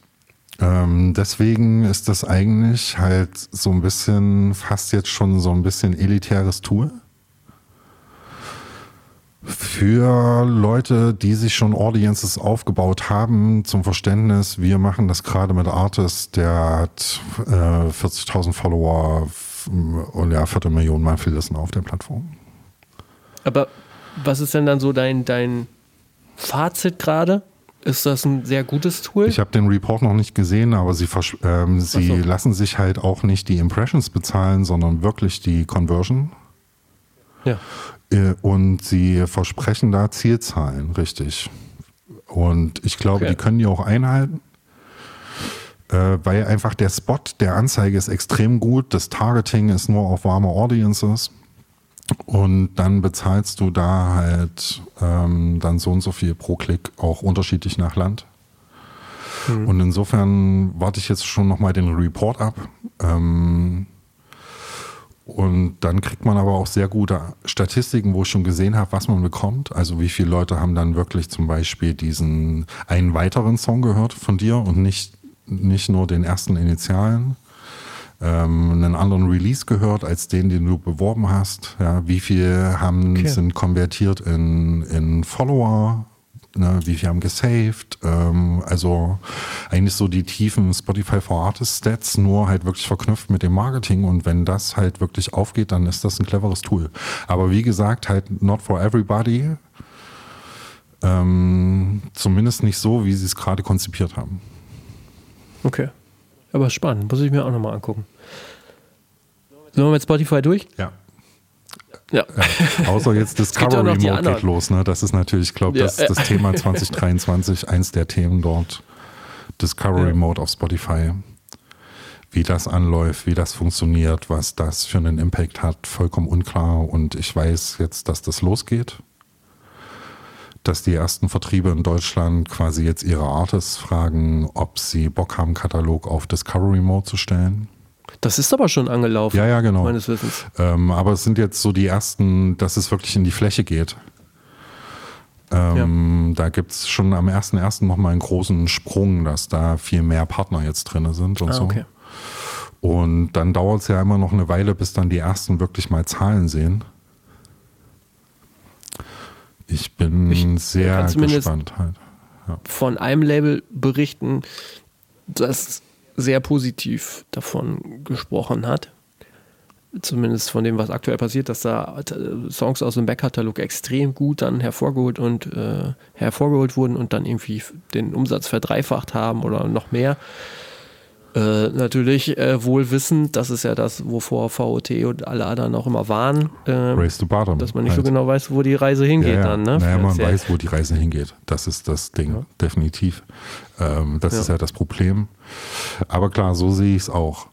ähm, deswegen ist das eigentlich halt so ein bisschen, fast jetzt schon so ein bisschen elitäres Tool. Für Leute, die sich schon Audiences aufgebaut haben, zum Verständnis, wir machen das gerade mit Artist, der hat äh, 40.000 Follower und ja, Viertelmillion Mal viel Listen auf der Plattform. Aber was ist denn dann so dein, dein Fazit gerade? Ist das ein sehr gutes Tool? Ich habe den Report noch nicht gesehen, aber sie, ähm, sie so. lassen sich halt auch nicht die Impressions bezahlen, sondern wirklich die Conversion. Ja. Äh, und sie versprechen da Zielzahlen, richtig. Und ich glaube, okay. die können die auch einhalten. Äh, weil einfach der Spot der Anzeige ist extrem gut, das Targeting ist nur auf warme Audiences. Und dann bezahlst du da halt ähm, dann so und so viel pro Klick, auch unterschiedlich nach Land. Mhm. Und insofern warte ich jetzt schon nochmal den Report ab. Ähm, und dann kriegt man aber auch sehr gute Statistiken, wo ich schon gesehen habe, was man bekommt. Also wie viele Leute haben dann wirklich zum Beispiel diesen einen weiteren Song gehört von dir und nicht, nicht nur den ersten Initialen ähm, einen anderen Release gehört als den, den du beworben hast. Ja, wie viel haben, okay. sind konvertiert in, in Follower? Ne, wie viel haben gesaved? Ähm, also eigentlich so die tiefen Spotify for Artists Stats, nur halt wirklich verknüpft mit dem Marketing. Und wenn das halt wirklich aufgeht, dann ist das ein cleveres Tool. Aber wie gesagt, halt not for everybody. Ähm, zumindest nicht so, wie sie es gerade konzipiert haben. Okay. Aber spannend, muss ich mir auch nochmal angucken. Sind wir mit Spotify durch? Ja. Ja. ja. Außer jetzt Discovery Mode geht los. Ne? Das ist natürlich, ich glaube, das, ja. das Thema 2023, eins der Themen dort. Discovery ja. Mode auf Spotify. Wie das anläuft, wie das funktioniert, was das für einen Impact hat, vollkommen unklar. Und ich weiß jetzt, dass das losgeht dass die ersten Vertriebe in Deutschland quasi jetzt ihre Artists fragen, ob sie Bock haben, Katalog auf Discovery Mode zu stellen. Das ist aber schon angelaufen. Ja, ja, genau. Meines Wissens. Ähm, aber es sind jetzt so die ersten, dass es wirklich in die Fläche geht. Ähm, ja. Da gibt es schon am 1.1. nochmal einen großen Sprung, dass da viel mehr Partner jetzt drin sind und ah, so. Okay. Und dann dauert es ja immer noch eine Weile, bis dann die ersten wirklich mal Zahlen sehen. Ich bin ich sehr gespannt halt. Ja. Von einem Label berichten, das sehr positiv davon gesprochen hat. Zumindest von dem, was aktuell passiert, dass da Songs aus dem Backkatalog extrem gut dann hervorgeholt und äh, hervorgeholt wurden und dann irgendwie den Umsatz verdreifacht haben oder noch mehr. Äh, natürlich äh, wohl wissend, das ist ja das, wovor VOT und alle anderen auch immer waren. Äh, Race to bottom. Dass man nicht halt. so genau weiß, wo die Reise hingeht ja, ja. dann. Ne? Naja, man weiß, wo die Reise hingeht. Das ist das Ding, ja. definitiv. Ähm, das ist ja das Problem. Aber klar, so sehe ich es auch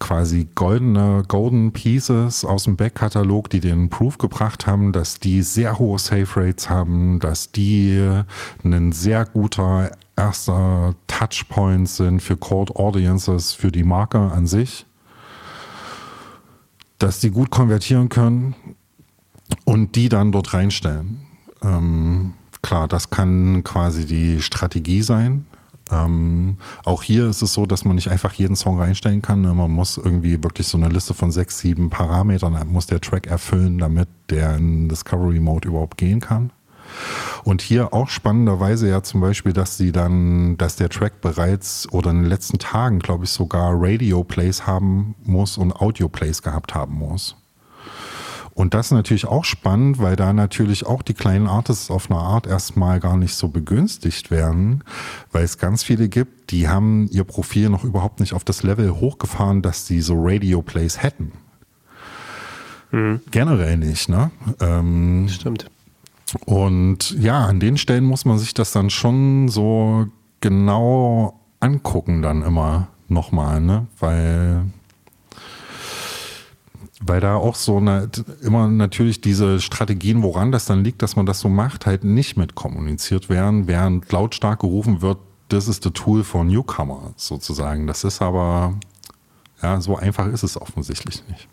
quasi goldene Golden Pieces aus dem Backkatalog, die den Proof gebracht haben, dass die sehr hohe Safe Rates haben, dass die ein sehr guter erster Touchpoint sind für Cold Audiences, für die Marke an sich, dass die gut konvertieren können und die dann dort reinstellen. Ähm, klar, das kann quasi die Strategie sein. Ähm, auch hier ist es so, dass man nicht einfach jeden Song reinstellen kann. Ne? Man muss irgendwie wirklich so eine Liste von sechs, sieben Parametern muss der Track erfüllen, damit der in Discovery Mode überhaupt gehen kann. Und hier auch spannenderweise ja zum Beispiel, dass sie dann, dass der Track bereits oder in den letzten Tagen, glaube ich, sogar Radio-Plays haben muss und Audio-Plays gehabt haben muss. Und das ist natürlich auch spannend, weil da natürlich auch die kleinen Artists auf eine Art erstmal gar nicht so begünstigt werden, weil es ganz viele gibt, die haben ihr Profil noch überhaupt nicht auf das Level hochgefahren, dass sie so Radio-Plays hätten. Mhm. Generell nicht, ne? Ähm, Stimmt. Und ja, an den Stellen muss man sich das dann schon so genau angucken, dann immer nochmal, ne? Weil weil da auch so eine, immer natürlich diese Strategien, woran das dann liegt, dass man das so macht, halt nicht mit kommuniziert werden, während lautstark gerufen wird, das ist das Tool von Newcomer sozusagen. Das ist aber, ja, so einfach ist es offensichtlich nicht.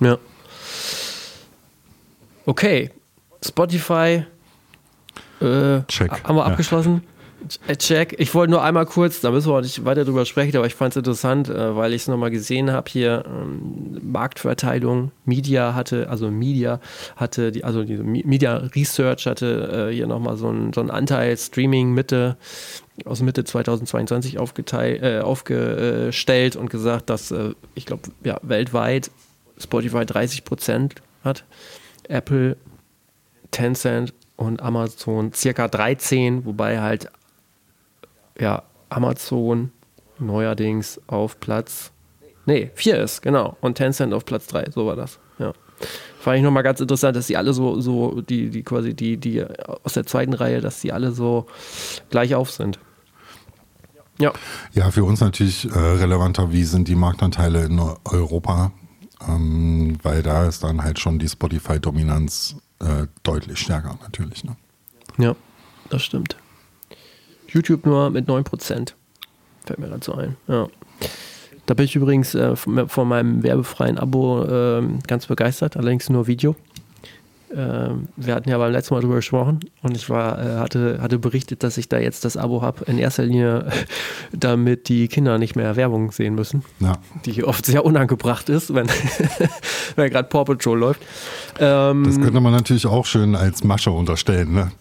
Ja. Okay. Spotify äh, Check. haben wir abgeschlossen. Äh, check. Ich wollte nur einmal kurz, da müssen wir auch nicht weiter drüber sprechen, aber ich fand es interessant, äh, weil ich es nochmal gesehen habe hier. Ähm, Marktverteilung, Media hatte, also Media hatte, die, also die Media Research hatte äh, hier nochmal so, ein, so einen Anteil Streaming Mitte aus Mitte 2022 aufgeteilt, äh, aufgestellt und gesagt, dass äh, ich glaube, ja, weltweit Spotify 30 Prozent hat, Apple Tencent und Amazon circa 13, wobei halt ja, Amazon neuerdings auf Platz, nee, 4 ist, genau, und Tencent auf Platz 3, so war das, ja. Fand ich nochmal ganz interessant, dass die alle so, so, die, die quasi, die, die aus der zweiten Reihe, dass die alle so gleich auf sind. Ja. Ja, für uns natürlich äh, relevanter, wie sind die Marktanteile in Europa, ähm, weil da ist dann halt schon die Spotify-Dominanz äh, deutlich stärker natürlich. Ne? Ja, das stimmt. YouTube nur mit 9%. Fällt mir so ein. Ja. Da bin ich übrigens äh, von, meinem werbefreien Abo äh, ganz begeistert, allerdings nur Video. Ähm, wir hatten ja beim letzten Mal drüber gesprochen und ich war, äh, hatte, hatte berichtet, dass ich da jetzt das Abo habe, in erster Linie, damit die Kinder nicht mehr Werbung sehen müssen. Ja. Die oft sehr unangebracht ist, wenn, wenn gerade Paw Patrol läuft. Ähm, das könnte man natürlich auch schön als Masche unterstellen, ne?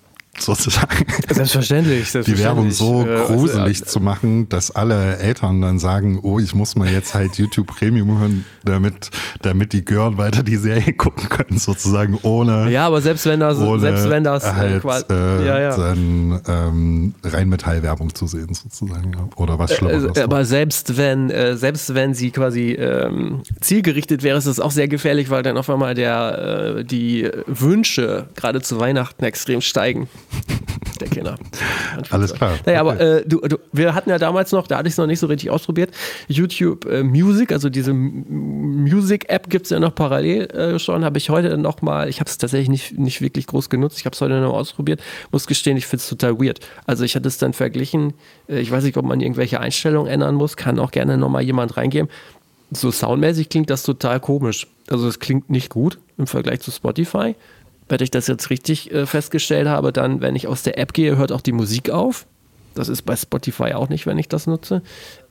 Sozusagen. Selbstverständlich, selbstverständlich. Die Werbung so gruselig zu machen, dass alle Eltern dann sagen, oh, ich muss mal jetzt halt YouTube Premium hören, damit, damit die Girl weiter die Serie gucken können, sozusagen ohne. Ja, aber selbst wenn das, selbst wenn das äh, halt, äh, ja, ja. dann ähm, Rheinmetall-Werbung zu sehen, sozusagen. Oder was Schlimmeres. Äh, aber selbst wenn, äh, selbst wenn sie quasi ähm, zielgerichtet wäre, ist es auch sehr gefährlich, weil dann auf einmal der, äh, die Wünsche gerade zu Weihnachten extrem steigen der Kinder. Alles klar. Naja, aber äh, du, du, wir hatten ja damals noch, da hatte ich es noch nicht so richtig ausprobiert, YouTube äh, Music, also diese Music-App gibt es ja noch parallel äh, schon, habe ich heute noch mal, ich habe es tatsächlich nicht, nicht wirklich groß genutzt, ich habe es heute noch ausprobiert, muss gestehen, ich finde es total weird. Also ich hatte es dann verglichen, äh, ich weiß nicht, ob man irgendwelche Einstellungen ändern muss, kann auch gerne noch mal jemand reingeben so soundmäßig klingt das total komisch. Also es klingt nicht gut im Vergleich zu Spotify. Wenn ich das jetzt richtig äh, festgestellt habe, dann, wenn ich aus der App gehe, hört auch die Musik auf. Das ist bei Spotify auch nicht, wenn ich das nutze.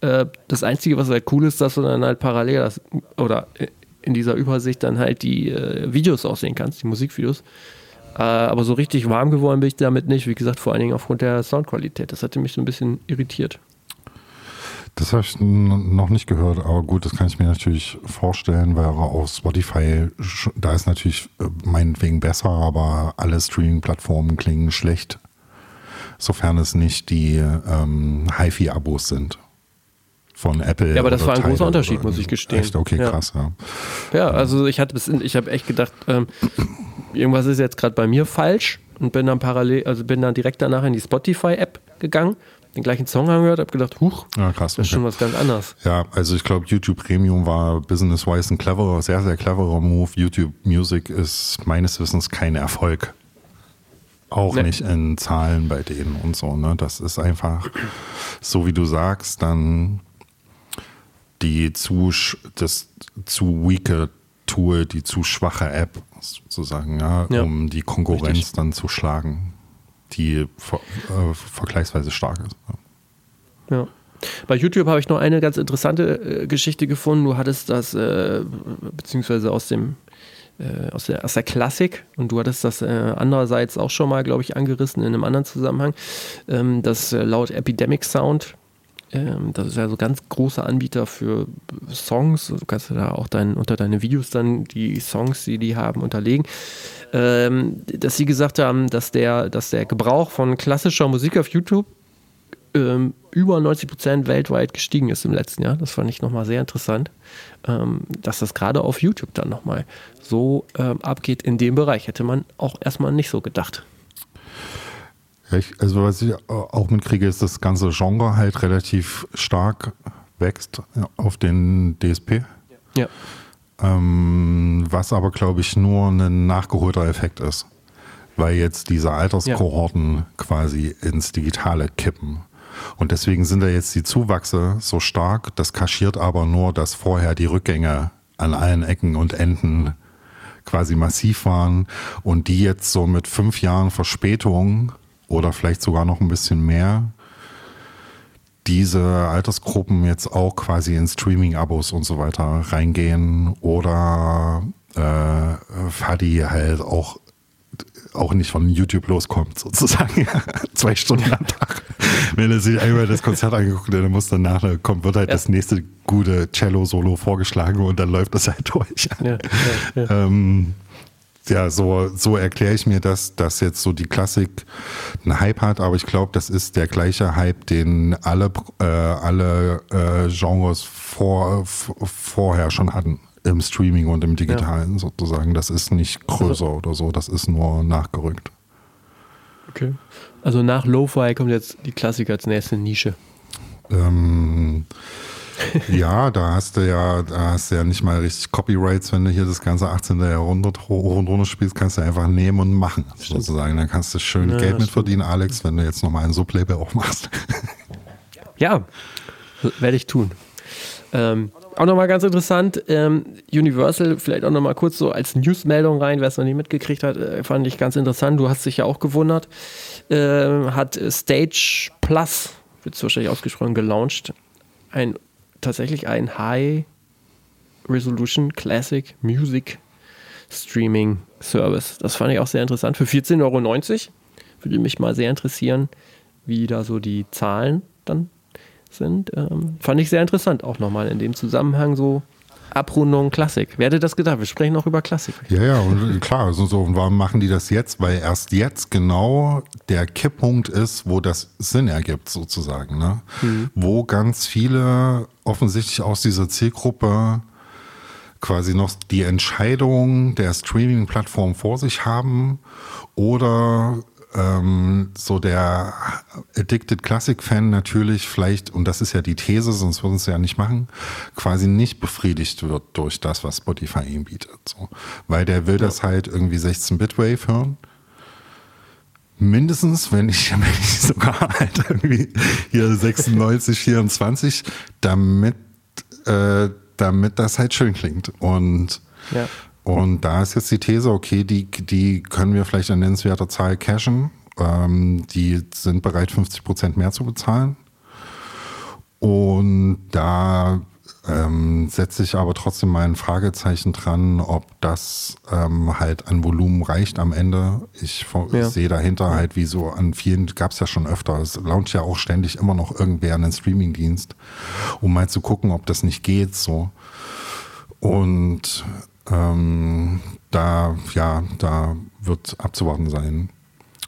Äh, das Einzige, was halt cool ist, dass du dann halt parallel das, oder in dieser Übersicht dann halt die äh, Videos aussehen kannst, die Musikvideos. Äh, aber so richtig warm geworden bin ich damit nicht. Wie gesagt, vor allen Dingen aufgrund der Soundqualität. Das hatte mich so ein bisschen irritiert. Das habe ich noch nicht gehört, aber gut, das kann ich mir natürlich vorstellen, weil auf Spotify, da ist natürlich äh, meinetwegen besser, aber alle Streaming-Plattformen klingen schlecht, sofern es nicht die ähm, HiFi-Abos sind von Apple. Ja, aber das war ein großer Unterschied, muss ich gestehen. Echt? Okay, ja. krass, ja. Ja, also ich hatte bis, ich habe echt gedacht, ähm, irgendwas ist jetzt gerade bei mir falsch und bin dann parallel, also bin dann direkt danach in die Spotify-App gegangen den gleichen Song angehört, habe gedacht, huch, ja, krass, das ist schon was ganz anderes. Ja, also ich glaube, YouTube Premium war business-wise ein cleverer, sehr, sehr cleverer Move. YouTube Music ist meines Wissens kein Erfolg. Auch nee. nicht in Zahlen bei denen und so. Ne? Das ist einfach, so wie du sagst, dann die zu, das zu weake Tool, die zu schwache App sozusagen, ja, ja. um die Konkurrenz Richtig. dann zu schlagen die ver äh, vergleichsweise stark ist. Ja. Bei YouTube habe ich noch eine ganz interessante äh, Geschichte gefunden. Du hattest das, äh, beziehungsweise aus dem äh, aus, der, aus der Klassik und du hattest das äh, andererseits auch schon mal, glaube ich, angerissen in einem anderen Zusammenhang, ähm, dass äh, laut Epidemic Sound ähm, das ist ja so ganz großer Anbieter für Songs. Du kannst da auch dein, unter deine Videos dann die Songs, die die haben, unterlegen. Ähm, dass sie gesagt haben, dass der, dass der Gebrauch von klassischer Musik auf YouTube ähm, über 90 Prozent weltweit gestiegen ist im letzten Jahr. Das fand ich nochmal sehr interessant, ähm, dass das gerade auf YouTube dann nochmal so ähm, abgeht in dem Bereich. Hätte man auch erstmal nicht so gedacht. Ja, ich, also was ich auch mitkriege, ist, dass das ganze Genre halt relativ stark wächst auf den DSP. Ja. Ähm, was aber, glaube ich, nur ein nachgeholter Effekt ist. Weil jetzt diese Alterskohorten ja. quasi ins Digitale kippen. Und deswegen sind da jetzt die Zuwachse so stark. Das kaschiert aber nur, dass vorher die Rückgänge an allen Ecken und Enden quasi massiv waren und die jetzt so mit fünf Jahren Verspätung oder vielleicht sogar noch ein bisschen mehr diese Altersgruppen jetzt auch quasi in Streaming-Abos und so weiter reingehen oder äh, Fadi halt auch auch nicht von YouTube loskommt, sozusagen. Zwei Stunden am Tag. Wenn er sich einmal das Konzert angeguckt hat, dann muss danach, kommt, wird halt ja. das nächste gute Cello-Solo vorgeschlagen und dann läuft das halt durch. Ja, ja, ähm, ja, so, so erkläre ich mir das, dass jetzt so die Klassik einen Hype hat, aber ich glaube, das ist der gleiche Hype, den alle, äh, alle äh, Genres vor, vorher schon hatten. Im Streaming und im Digitalen ja. sozusagen. Das ist nicht größer also, oder so, das ist nur nachgerückt. Okay. Also nach Lo-Fi kommt jetzt die Klassik als nächste Nische. Ähm, ja, da hast du ja, da hast du ja nicht mal richtig Copyrights, wenn du hier das ganze 18. Jahrhundert hoch und runter spielst, kannst du einfach nehmen und machen, stimmt. sozusagen. Dann kannst du schön ja, Geld mit verdienen, Alex, wenn du jetzt nochmal ein Sublabel auch machst. Ja, werde ich tun. Ähm, auch nochmal ganz interessant, ähm, Universal, vielleicht auch nochmal kurz so als Newsmeldung rein, wer es noch nicht mitgekriegt hat, äh, fand ich ganz interessant. Du hast dich ja auch gewundert. Äh, hat Stage Plus, wird es wahrscheinlich ausgesprochen, gelauncht. Ein tatsächlich ein High Resolution Classic Music Streaming Service. Das fand ich auch sehr interessant. Für 14,90 Euro würde mich mal sehr interessieren, wie da so die Zahlen dann sind. Ähm, fand ich sehr interessant, auch nochmal in dem Zusammenhang so Abrundung Klassik. Wer hätte das gedacht? Wir sprechen auch über Klassik. Ja, ja, und klar. Also so, und warum machen die das jetzt? Weil erst jetzt genau der Kipppunkt ist, wo das Sinn ergibt, sozusagen. Ne? Mhm. Wo ganz viele offensichtlich aus dieser Zielgruppe quasi noch die Entscheidung der Streaming-Plattform vor sich haben oder ähm, so der Addicted Classic-Fan natürlich vielleicht, und das ist ja die These, sonst würden sie ja nicht machen, quasi nicht befriedigt wird durch das, was Spotify ihm bietet. So. Weil der will ja. das halt irgendwie 16-Bit-Wave hören. Mindestens, wenn ich, wenn ich sogar halt irgendwie hier 96, 24, damit äh, damit das halt schön klingt. Und, Ja. Und da ist jetzt die These, okay, die, die können wir vielleicht in nennenswerter Zahl cashen. Ähm, die sind bereit, 50 Prozent mehr zu bezahlen. Und da ähm, setze ich aber trotzdem mal ein Fragezeichen dran, ob das ähm, halt an Volumen reicht am Ende. Ich, Ja. sehe dahinter halt, wie so an vielen, gab es ja schon öfter, es launcht ja auch ständig immer noch irgendwer einen Streamingdienst, um mal zu gucken, ob das nicht geht so. Und ähm, da, ja, da wird abzuwarten sein.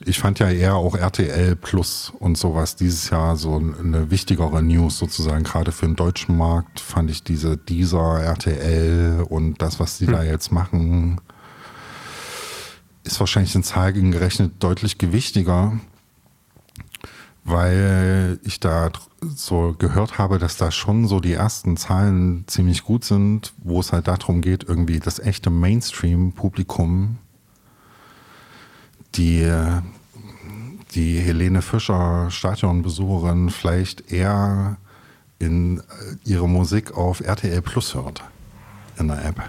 Ich fand ja eher auch RTL Plus und sowas dieses Jahr so eine wichtigere News sozusagen. Gerade für den deutschen Markt fand ich diese dieser RTL und das, was die da jetzt machen, ist wahrscheinlich in Zahlen gerechnet deutlich gewichtiger, weil ich da so gehört habe, dass da schon so die ersten Zahlen ziemlich gut sind, wo es halt darum geht, irgendwie das echte Mainstream-Publikum die, die Helene Fischer Stadionbesucherin vielleicht eher in ihre Musik auf RTL Plus hört in der App.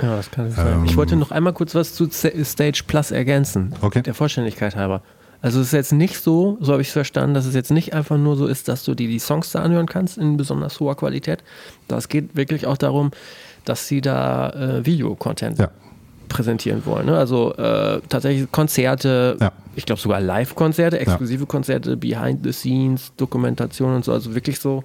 Ja, das kann sein. Ähm, ich wollte noch einmal kurz was zu Stage Plus ergänzen. Okay. Der Vollständigkeit halber. Also es ist jetzt nicht so, so habe ich es verstanden, dass es jetzt nicht einfach nur so ist, dass du dir die Songs da anhören kannst in besonders hoher Qualität. Das geht wirklich auch darum, dass sie da äh, Videocontent Ja. präsentieren wollen. Ne? Also äh, tatsächlich Konzerte, Ja. ich glaube sogar Live-Konzerte, exklusive Konzerte, Behind the Scenes, Dokumentation und so. Also wirklich so.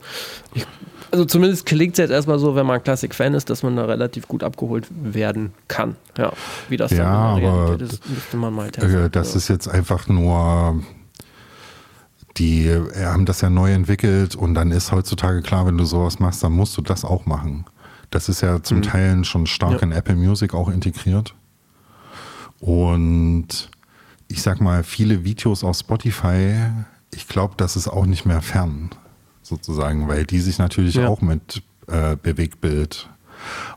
Ich, also zumindest klingt es jetzt erstmal so, wenn man Classic-Fan ist, dass man da relativ gut abgeholt werden kann. Ja, wie das Ja, dann aber ist, müsste man mal testen. Äh, Das Also, ist jetzt einfach nur, die äh, haben das ja neu entwickelt und dann ist heutzutage klar, wenn du sowas machst, dann musst du das auch machen. Das ist ja zum Teil schon stark Mhm. Ja. in Apple Music auch integriert. Und ich sag mal, viele Videos auf Spotify, ich glaube, das ist auch nicht mehr fern, sozusagen, weil die sich natürlich Ja. auch mit äh, Bewegtbild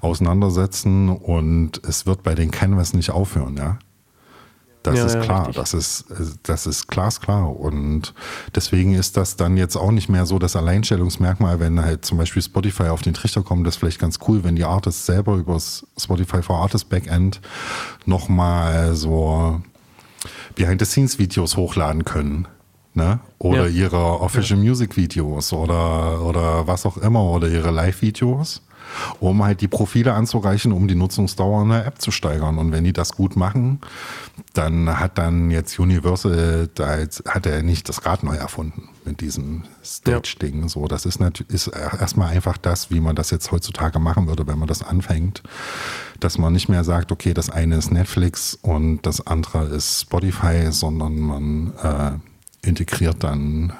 auseinandersetzen und es wird bei den Canvas nicht aufhören, ja. Das Ja, ist ja, klar, richtig. das ist, das ist glasklar. Und deswegen ist das dann jetzt auch nicht mehr so das Alleinstellungsmerkmal, wenn halt zum Beispiel Spotify auf den Trichter kommt, das ist vielleicht ganz cool, wenn die Artists selber über das Spotify for Artists Backend nochmal so Behind-the-Scenes-Videos hochladen können. Ne? Oder Ja. ihre Official Music Videos oder, oder was auch immer oder ihre Live-Videos, um halt die Profile anzureichen, um die Nutzungsdauer in der App zu steigern. Und wenn die das gut machen, dann hat dann jetzt Universal, da jetzt, hat er nicht das Rad neu erfunden mit diesem Stage-Ding. So, das ist natürlich ist erstmal einfach das, wie man das jetzt heutzutage machen würde, wenn man das anfängt. Dass man nicht mehr sagt, okay, das eine ist Netflix und das andere ist Spotify, sondern man äh, integriert dann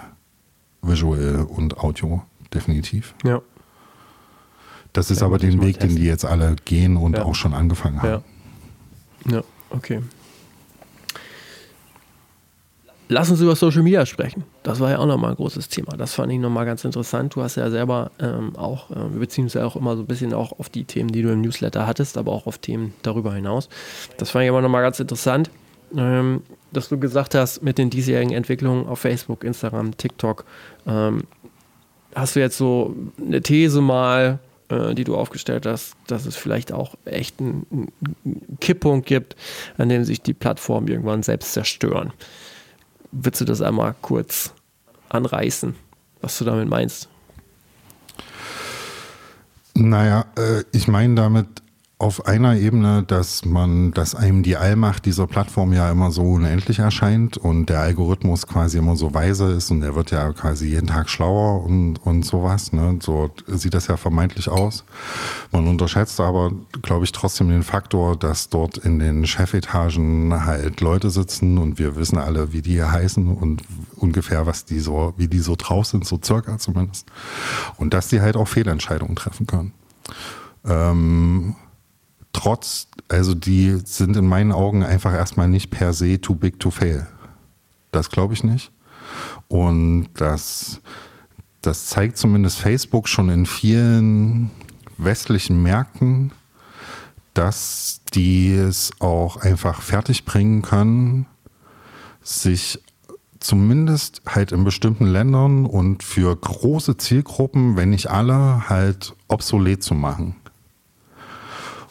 Visual und Audio definitiv. ja, Das ist Ja, aber den Weg, den die jetzt alle gehen und Ja. auch schon angefangen haben. ja. Ja, okay. Lass uns über Social Media sprechen. Das war ja auch nochmal ein großes Thema. Das fand ich nochmal ganz interessant. Du hast ja selber ähm, auch, äh, wir beziehen uns ja auch immer so ein bisschen auch auf die Themen, die du im Newsletter hattest, aber auch auf Themen darüber hinaus. Das fand ich aber nochmal ganz interessant, ähm, dass du gesagt hast, mit den diesjährigen Entwicklungen auf Facebook, Instagram, TikTok, ähm, hast du jetzt so eine These mal, äh, die du aufgestellt hast, dass es vielleicht auch echt einen, einen Kipppunkt gibt, an dem sich die Plattformen irgendwann selbst zerstören. Willst du das einmal kurz anreißen, was du damit meinst? Naja, äh, ich meine damit auf einer Ebene, dass man, dass einem die Allmacht dieser Plattform ja immer so unendlich erscheint und der Algorithmus quasi immer so weise ist und er wird ja quasi jeden Tag schlauer und, und sowas. Ne? So sieht das ja vermeintlich aus. Man unterschätzt aber, glaube ich, trotzdem den Faktor, dass dort in den Chefetagen halt Leute sitzen und wir wissen alle, wie die hier heißen und ungefähr, was die so, wie die so drauf sind, so circa zumindest. Und dass die halt auch Fehlentscheidungen treffen können. Ähm, trotz, also die sind in meinen Augen einfach erstmal nicht per se too big to fail. Das glaube ich nicht. Und das, das zeigt zumindest Facebook schon in vielen westlichen Märkten, dass die es auch einfach fertig bringen können, sich zumindest halt in bestimmten Ländern und für große Zielgruppen, wenn nicht alle, halt obsolet zu machen.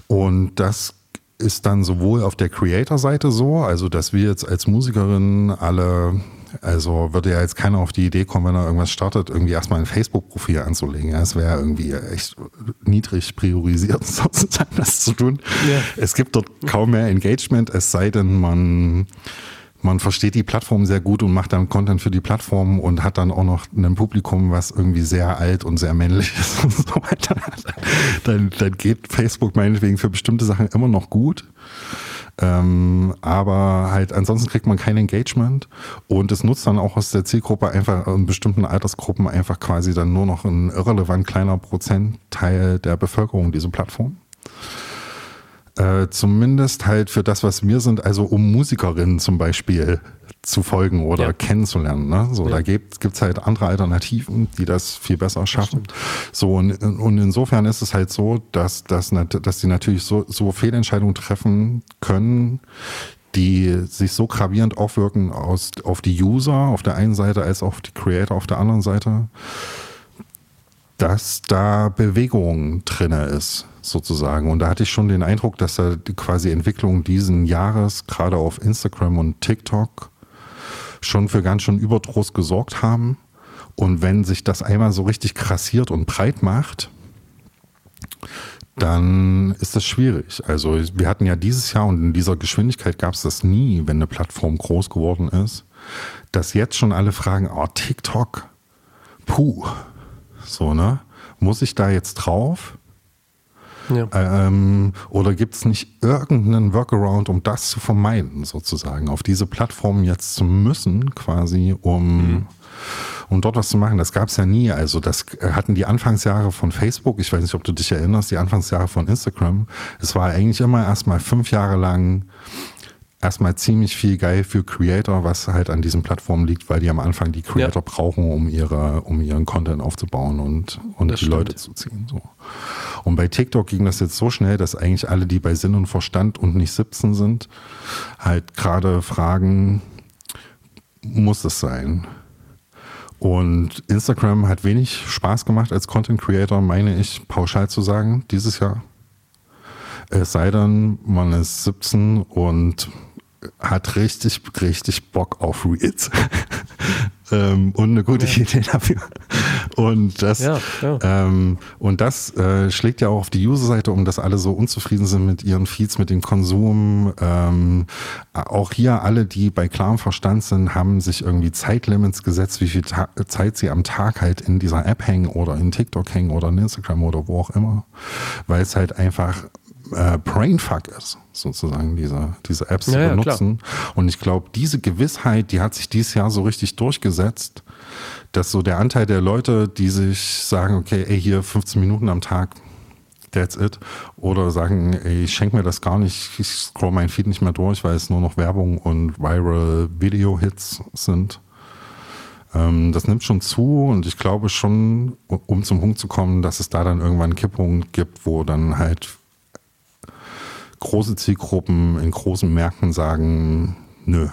Und das ist dann sowohl auf der Creator-Seite so, also dass wir jetzt als Musikerin alle, also würde ja jetzt keiner auf die Idee kommen, wenn er irgendwas startet, irgendwie erstmal ein Facebook-Profil anzulegen. Ja, es wäre irgendwie echt niedrig priorisiert, sozusagen das zu tun. Ja. Es gibt dort kaum mehr Engagement, es sei denn, man man versteht die Plattform sehr gut und macht dann Content für die Plattform und hat dann auch noch ein Publikum, was irgendwie sehr alt und sehr männlich ist und so weiter. Dann, dann geht Facebook meinetwegen für bestimmte Sachen immer noch gut. Ähm, aber halt ansonsten kriegt man kein Engagement und es nutzt dann auch aus der Zielgruppe einfach in bestimmten Altersgruppen einfach quasi dann nur noch ein irrelevant kleiner Prozentteil der Bevölkerung diese Plattform. Äh, zumindest halt für das, was wir sind, also um Musikerinnen zum Beispiel zu folgen oder ja. kennenzulernen. Ne? So, ja. da gibt es halt andere Alternativen, die das viel besser schaffen. So, und, und insofern ist es halt so, dass, dass, dass die natürlich so, so Fehlentscheidungen treffen können, die sich so gravierend aufwirken aus, auf die User auf der einen Seite als auf die Creator auf der anderen Seite, dass da Bewegung drinne ist sozusagen. Und da hatte ich schon den Eindruck, dass da die quasi Entwicklung diesen Jahres gerade auf Instagram und TikTok schon für ganz schön Überdruss gesorgt haben. Und wenn sich das einmal so richtig krassiert und breit macht, dann ist das schwierig. Also wir hatten ja dieses Jahr und in dieser Geschwindigkeit gab es das nie, wenn eine Plattform groß geworden ist, dass jetzt schon alle fragen, oh, TikTok, puh, so, ne? Muss ich da jetzt drauf? Ja. Ähm, oder gibt es nicht irgendeinen Workaround, um das zu vermeiden, sozusagen, auf diese Plattform jetzt zu müssen, quasi, um, mhm. um dort was zu machen? Das gab es ja nie. Also, das hatten die Anfangsjahre von Facebook, ich weiß nicht, ob du dich erinnerst, die Anfangsjahre von Instagram. Es war eigentlich immer erstmal fünf Jahre lang erstmal ziemlich viel geil für Creator, was halt an diesen Plattformen liegt, weil die am Anfang die Creator ja. brauchen, um ihre, um ihren Content aufzubauen und, und die stimmt. Leute zu ziehen. So. Und bei TikTok ging das jetzt so schnell, dass eigentlich alle, die bei Sinn und Verstand und nicht 17 sind, halt gerade fragen, muss es sein? Und Instagram hat wenig Spaß gemacht als Content Creator, meine ich, pauschal zu sagen, dieses Jahr. Es sei denn, man ist 17 und hat richtig, richtig Bock auf Reels. ähm, und eine gute ja. Idee dafür. Und das, ja, ja. Ähm, und das äh, schlägt ja auch auf die User-Seite um, dass alle so unzufrieden sind mit ihren Feeds, mit dem Konsum. Ähm, auch hier alle, die bei klarem Verstand sind, haben sich irgendwie Zeitlimits gesetzt, wie viel Ta Zeit sie am Tag halt in dieser App hängen oder in TikTok hängen oder in Instagram oder wo auch immer. Weil es halt einfach äh, Brainfuck ist, sozusagen, diese, diese Apps ja, zu benutzen. Ja, und ich glaube, diese Gewissheit, die hat sich dieses Jahr so richtig durchgesetzt, dass so der Anteil der Leute, die sich sagen, okay, ey, hier 15 Minuten am Tag, that's it. Oder sagen, ey, ich schenke mir das gar nicht, ich scroll mein Feed nicht mehr durch, weil es nur noch Werbung und viral Video-Hits sind. Ähm, das nimmt schon zu und ich glaube schon, um zum Punkt zu kommen, dass es da dann irgendwann Kippungen gibt, wo dann halt große Zielgruppen in großen Märkten sagen, nö,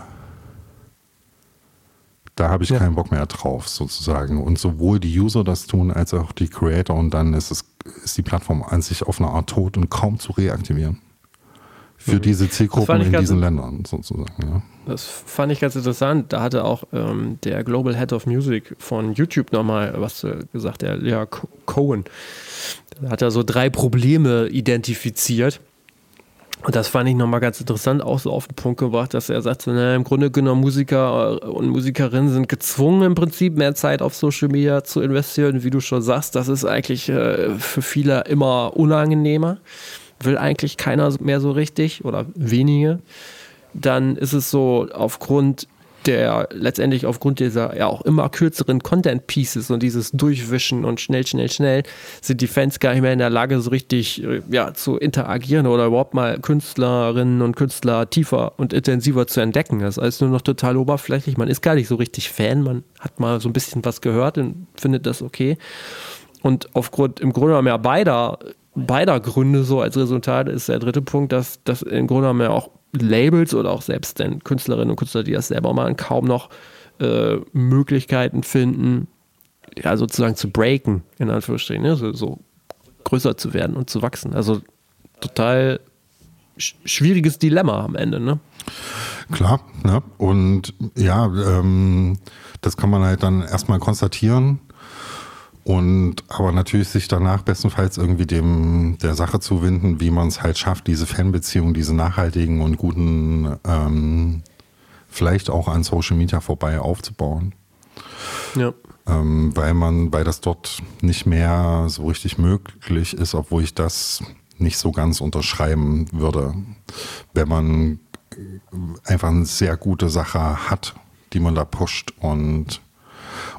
da habe ich ja. keinen Bock mehr drauf, sozusagen. Und sowohl die User das tun, als auch die Creator und dann ist es, ist die Plattform an sich auf eine Art tot und kaum zu reaktivieren. Für mhm. diese Zielgruppen in diesen Ländern sozusagen, ja. Das fand ich ganz interessant. Da hatte auch ähm, der Global Head of Music von YouTube nochmal was äh, gesagt, der Lea Cohen. Da hat er so drei Probleme identifiziert und das fand ich nochmal ganz interessant, auch so auf den Punkt gebracht, dass er sagt, na, im Grunde genommen Musiker äh, und Musikerinnen sind gezwungen im Prinzip mehr Zeit auf Social Media zu investieren. Wie du schon sagst, das ist eigentlich äh, für viele immer unangenehmer. Will eigentlich keiner mehr so richtig oder wenige. Dann ist es so, aufgrund der letztendlich aufgrund dieser ja auch immer kürzeren Content Pieces und dieses Durchwischen und schnell, schnell, schnell sind die Fans gar nicht mehr in der Lage, so richtig äh, ja, zu interagieren oder überhaupt mal Künstlerinnen und Künstler tiefer und intensiver zu entdecken. Das ist alles nur noch total oberflächlich. Man ist gar nicht so richtig Fan. Man hat mal so ein bisschen was gehört und findet das okay. Und aufgrund im Grunde ja beider beider Gründe so als Resultat ist der dritte Punkt, dass das im Grunde genommen ja auch Labels oder auch selbst denn Künstlerinnen und Künstler, die das selber machen, kaum noch äh, Möglichkeiten finden, ja, sozusagen zu breaken, in Anführungsstrichen, ne? so, so größer zu werden und zu wachsen. Also total sch schwieriges Dilemma am Ende, ne? Klar, ne? Und ja, ähm, das kann man halt dann erstmal konstatieren. Und aber natürlich sich danach bestenfalls irgendwie dem der Sache zuwenden, wie man es halt schafft, diese Fanbeziehungen, diese nachhaltigen und guten, ähm, vielleicht auch an Social Media vorbei aufzubauen. Ja. Ähm, weil man, weil das dort nicht mehr so richtig möglich ist, obwohl ich das nicht so ganz unterschreiben würde, wenn man einfach eine sehr gute Sache hat, die man da pusht und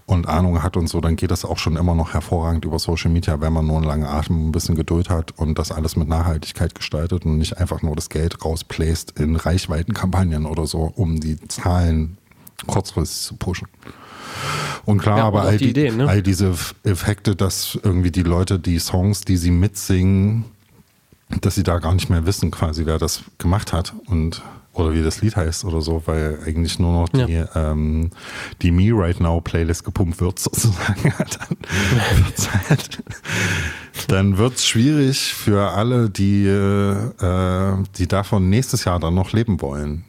und Ahnung hat und so, dann geht das auch schon immer noch hervorragend über Social Media, wenn man nur einen langen Atem, ein bisschen Geduld hat und das alles mit Nachhaltigkeit gestaltet und nicht einfach nur das Geld rausbläst in Reichweitenkampagnen oder so, um die Zahlen kurzfristig zu pushen. Und klar, ja, aber all, die Ideen, ne? all diese Effekte, dass irgendwie die Leute die Songs, die sie mitsingen, dass sie da gar nicht mehr wissen, quasi, wer das gemacht hat und oder wie das Lied heißt oder so, weil eigentlich nur noch die, ja. ähm, die Me Right Now Playlist gepumpt wird, sozusagen. dann wird's halt, dann wird's schwierig für alle, die, äh, die davon nächstes Jahr dann noch leben wollen.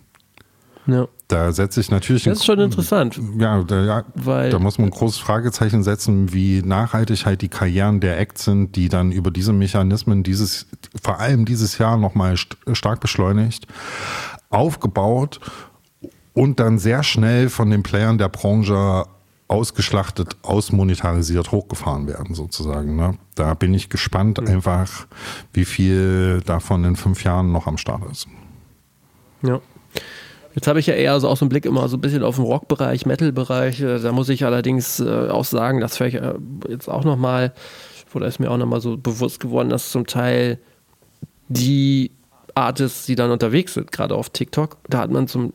Ja. Da setze ich natürlich. Das ist schon interessant. Ja, da, ja weil, da muss man ein großes Fragezeichen setzen, wie nachhaltig halt die Karrieren der Acts sind, die dann über diese Mechanismen dieses, vor allem dieses Jahr nochmal st stark beschleunigt, aufgebaut und dann sehr schnell von den Playern der Branche ausgeschlachtet, ausmonetarisiert, hochgefahren werden sozusagen. Ne? Da bin ich gespannt mhm. einfach, wie viel davon in fünf Jahren noch am Start ist. Ja. Jetzt habe ich ja eher so auch so einen Blick immer so ein bisschen auf den Rock-Bereich, Metal-Bereich. Äh, da muss ich allerdings äh, auch sagen, das vielleicht äh, jetzt auch nochmal, oder ist mir auch nochmal so bewusst geworden, dass zum Teil die Artists, die dann unterwegs sind, gerade auf TikTok, da hat man zum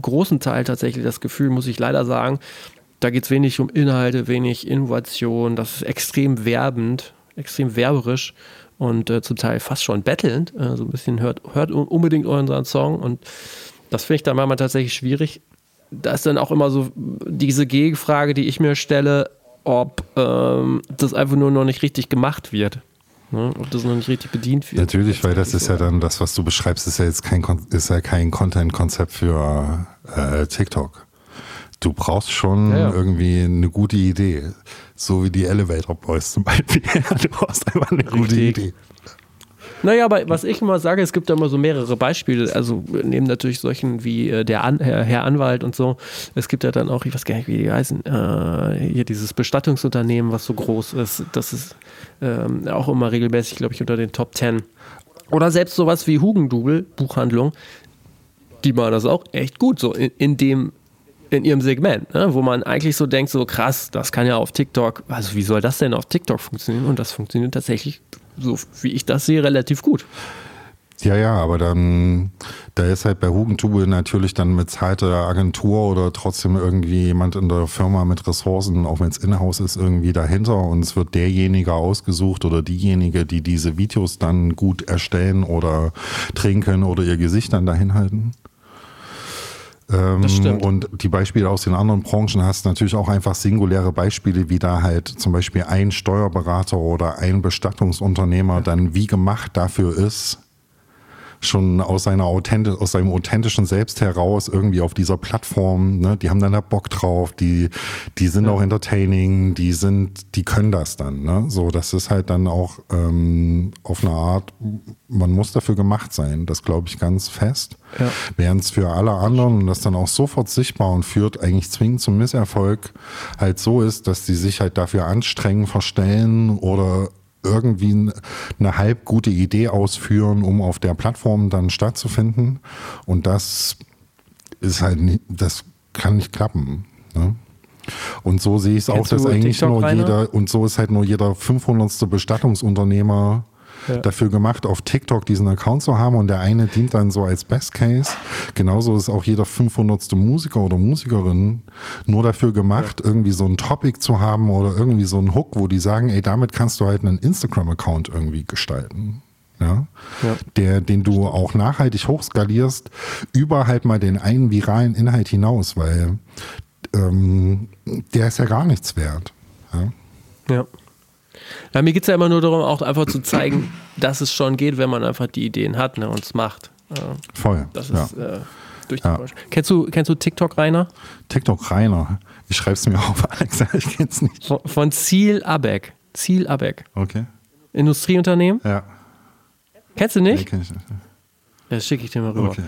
großen Teil tatsächlich das Gefühl, muss ich leider sagen, da geht es wenig um Inhalte, wenig Innovation, das ist extrem werbend, extrem werberisch und äh, zum Teil fast schon bettelnd. Äh, so ein bisschen hört, hört unbedingt unseren Song und das finde ich dann manchmal tatsächlich schwierig. Da ist dann auch immer so diese Gegenfrage, die ich mir stelle, ob ähm, das einfach nur noch nicht richtig gemacht wird. Ne? Ob das noch nicht richtig bedient wird. Natürlich, weil das ist ja dann das, was du beschreibst, ist ja jetzt kein, ist ja kein Content-Konzept für äh, TikTok. Du brauchst schon ja, ja. irgendwie eine gute Idee. So wie die Elevator Boys zum Beispiel. du brauchst einfach eine gute Idee. Naja, aber was ich immer sage, es gibt da immer so mehrere Beispiele. Also neben natürlich solchen wie äh, der An Herr, Herr, Anwalt und so. Es gibt ja dann auch, ich weiß gar nicht, wie die heißen, äh, hier dieses Bestattungsunternehmen, was so groß ist. Das ist ähm, auch immer regelmäßig, glaube ich, unter den Top Ten. Oder selbst sowas wie Hugendubel, Buchhandlung, die machen das auch echt gut, so in, in dem in ihrem Segment, ne? wo man eigentlich so denkt, so krass, das kann ja auf TikTok, also wie soll das denn auf TikTok funktionieren? Und das funktioniert tatsächlich so wie ich das sehe, relativ gut. Ja, ja, aber dann, da ist halt bei Hugentube natürlich dann bezahlte Agentur oder trotzdem irgendwie jemand in der Firma mit Ressourcen, auch wenn es in-house ist, irgendwie dahinter und es wird derjenige ausgesucht oder diejenige, die diese Videos dann gut erstellen oder können oder ihr Gesicht dann dahin halten. Ähm, und die Beispiele aus den anderen Branchen hast natürlich auch einfach singuläre Beispiele, wie da halt zum Beispiel ein Steuerberater oder ein Bestattungsunternehmer dann wie gemacht dafür ist, schon aus seiner authentisch, aus seinem authentischen Selbst heraus irgendwie auf dieser Plattform, ne, die haben dann da Bock drauf, die, die sind ja. auch entertaining, die sind, die können das dann, ne? So, das ist halt dann auch ähm, auf eine Art, man muss dafür gemacht sein, das glaube ich ganz fest. Ja. Während es für alle anderen und das dann auch sofort sichtbar und führt eigentlich zwingend zum Misserfolg halt so ist, dass die sich halt dafür anstrengen, verstellen oder irgendwie eine halb gute Idee ausführen, um auf der Plattform dann stattzufinden. Und das ist halt nicht, das kann nicht klappen. Ne? Und so sehe ich es auch, dass eigentlich nur jeder, und so ist halt nur jeder 500. Bestattungsunternehmer ja. dafür gemacht, auf TikTok diesen Account zu haben und der eine dient dann so als Best Case. Genauso ist auch jeder 500. Musiker oder Musikerin nur dafür gemacht, ja. irgendwie so ein Topic zu haben oder irgendwie so ein Hook, wo die sagen, ey, damit kannst du halt einen Instagram-Account irgendwie gestalten. Ja, ja, der, den du auch nachhaltig hochskalierst, über halt mal den einen viralen Inhalt hinaus, weil ähm, der ist ja gar nichts wert. Ja. Ja. Na, mir geht es ja immer nur darum, auch einfach zu zeigen, dass es schon geht, wenn man einfach die Ideen hat ne, und es macht. Ja, Voll. das ja. ist äh, durch die Ja. Kennst du, kennst du TikTok, Rainer? TikTok Rainer. Ich schreibe es mir auf, Alexa, ich kenn's nicht. Von, von Ziel Abeck. Ziel Abeck. Okay. Industrieunternehmen. Ja. Kennst du Nee, nicht? kenn ich nicht. Das schicke ich dir mal rüber. Okay.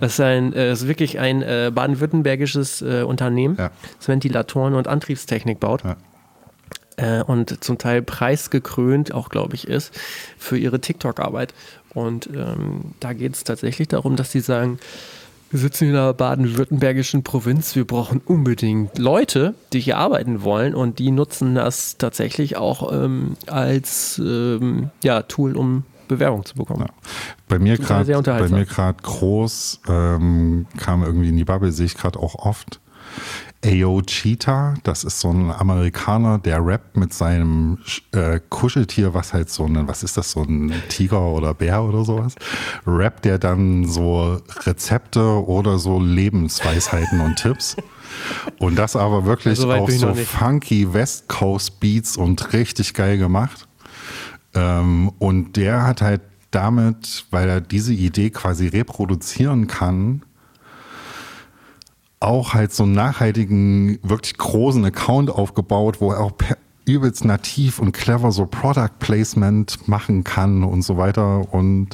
Das ist, ein, äh, ist wirklich ein äh, baden-württembergisches äh, Unternehmen, Ja. das Ventilatoren und Antriebstechnik baut. Ja. Äh, und zum Teil preisgekrönt auch, glaube ich, ist für ihre TikTok-Arbeit. Und ähm, da geht es tatsächlich darum, dass sie sagen, wir sitzen in einer baden-württembergischen Provinz, wir brauchen unbedingt Leute, die hier arbeiten wollen und die nutzen das tatsächlich auch ähm, als ähm, ja, Tool, um Bewerbung zu bekommen. Ja. Bei mir gerade bei mir gerade groß ähm, kam irgendwie in die Bubble, sehe ich gerade auch oft. Ayo Cheetah, das ist so ein Amerikaner, der rappt mit seinem äh, Kuscheltier, was halt so ein, was ist das, so ein Tiger oder Bär oder sowas, rappt der dann so Rezepte oder so Lebensweisheiten und Tipps. Und das aber wirklich So weit auf so funky West Coast Beats und richtig geil gemacht. Ähm, und der hat halt damit, weil er diese Idee quasi reproduzieren kann, auch halt so einen nachhaltigen, wirklich großen Account aufgebaut, wo er auch per übelst nativ und clever so Product Placement machen kann und so weiter. Und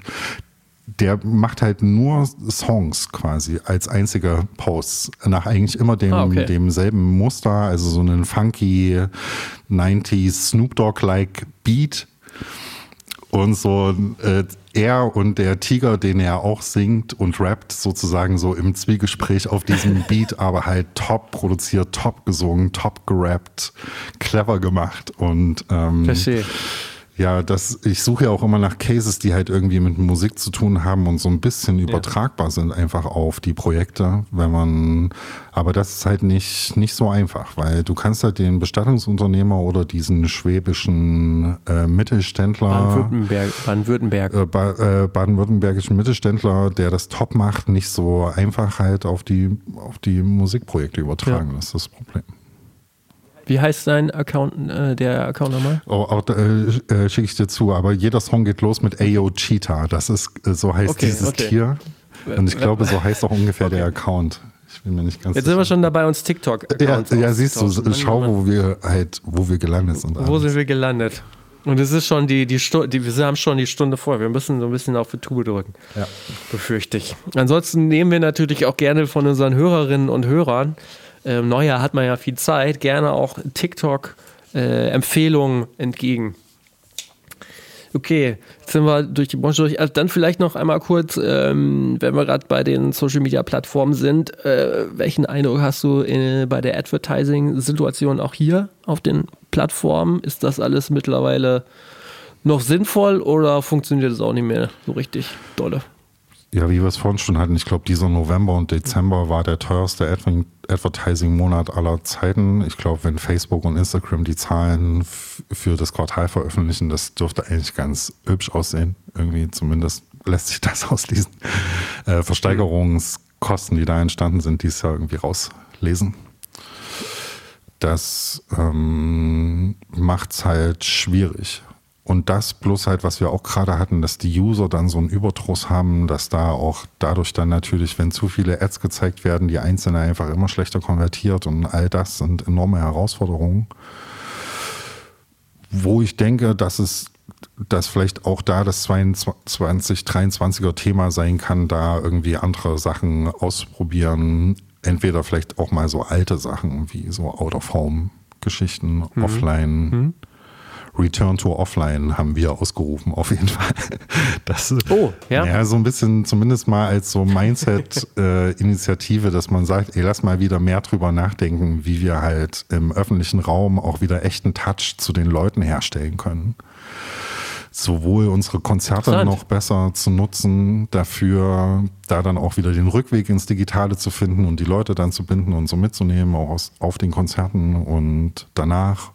der macht halt nur Songs quasi als einziger Post. Nach eigentlich immer dem, Ah, okay. demselben Muster, also so einen funky 90s Snoop Dogg-like Beat. Und so äh, er und der Tiger, den er auch singt und rappt, sozusagen so im Zwiegespräch auf diesem Beat, aber halt top produziert, top gesungen, top gerappt, clever gemacht. Und ähm, Verstehe. Ja, das, ich suche ja auch immer nach Cases, die halt irgendwie mit Musik zu tun haben und so ein bisschen übertragbar sind einfach auf die Projekte, wenn man, aber das ist halt nicht, nicht so einfach, weil du kannst halt den Bestattungsunternehmer oder diesen schwäbischen äh, Mittelständler, Baden-Württemberg. Baden-Württemberg. äh, ba äh, baden-württembergischen Mittelständler, der das top macht, nicht so einfach halt auf die, auf die Musikprojekte übertragen. Das ist das Problem. Wie heißt dein Account, äh, der Account nochmal? Oh, auch, äh, äh, schicke ich dir zu, aber jeder Song geht los mit Ayo Cheetah. Das ist, äh, so heißt Okay, dieses okay. Tier. Und ich glaube, so heißt auch ungefähr der Account. Ich bin mir nicht ganz Jetzt sind wir schon dabei, uns tiktok ja, ja, siehst du, schau, wo wir halt, wo wir gelandet sind. Wo sind wir gelandet? Und es ist schon die, die Stunde, wir haben schon die Stunde vor. Wir müssen so ein bisschen auf die Tube drücken. Ja. Befürchte ich. Ansonsten nehmen wir natürlich auch gerne von unseren Hörerinnen und Hörern, ähm, Neujahr hat man ja viel Zeit, gerne auch TikTok-Empfehlungen entgegen. Okay, jetzt sind wir durch die Branche durch. Also dann vielleicht noch einmal kurz, ähm, wenn wir gerade bei den Social Media Plattformen sind, äh, welchen Eindruck hast du äh, bei der Advertising-Situation auch hier auf den Plattformen? Ist das alles mittlerweile noch sinnvoll oder funktioniert es auch nicht mehr so richtig dolle? Ja, wie wir es vorhin schon hatten, ich glaube, dieser November und Dezember war der teuerste Adver- Advertising-Monat aller Zeiten. Ich glaube, wenn Facebook und Instagram die Zahlen für das Quartal veröffentlichen, das dürfte eigentlich ganz hübsch aussehen. Irgendwie zumindest lässt sich das aus diesen äh, Versteigerungskosten, die da entstanden sind, dieses Jahr irgendwie rauslesen. Das ähm, macht es halt schwierig. Und das bloß halt, was wir auch gerade hatten, dass die User dann so einen Überdruss haben, dass da auch dadurch dann natürlich, wenn zu viele Ads gezeigt werden, die Einzelne einfach immer schlechter konvertiert und all das sind enorme Herausforderungen. Wo ich denke, dass es dass vielleicht auch da das 2023er Thema sein kann, da irgendwie andere Sachen auszuprobieren. Entweder vielleicht auch mal so alte Sachen wie so Out-of-Home-Geschichten, offline. Return to Offline haben wir ausgerufen, auf jeden Fall. Das, Oh, ja. ja. so ein bisschen, zumindest mal als so Mindset-Initiative, dass man sagt, ey, lass mal wieder mehr drüber nachdenken, wie wir halt im öffentlichen Raum auch wieder echten Touch zu den Leuten herstellen können. Sowohl unsere Konzerte noch besser zu nutzen, dafür da dann auch wieder den Rückweg ins Digitale zu finden und die Leute dann zu binden und so mitzunehmen, auch aus, auf den Konzerten und danach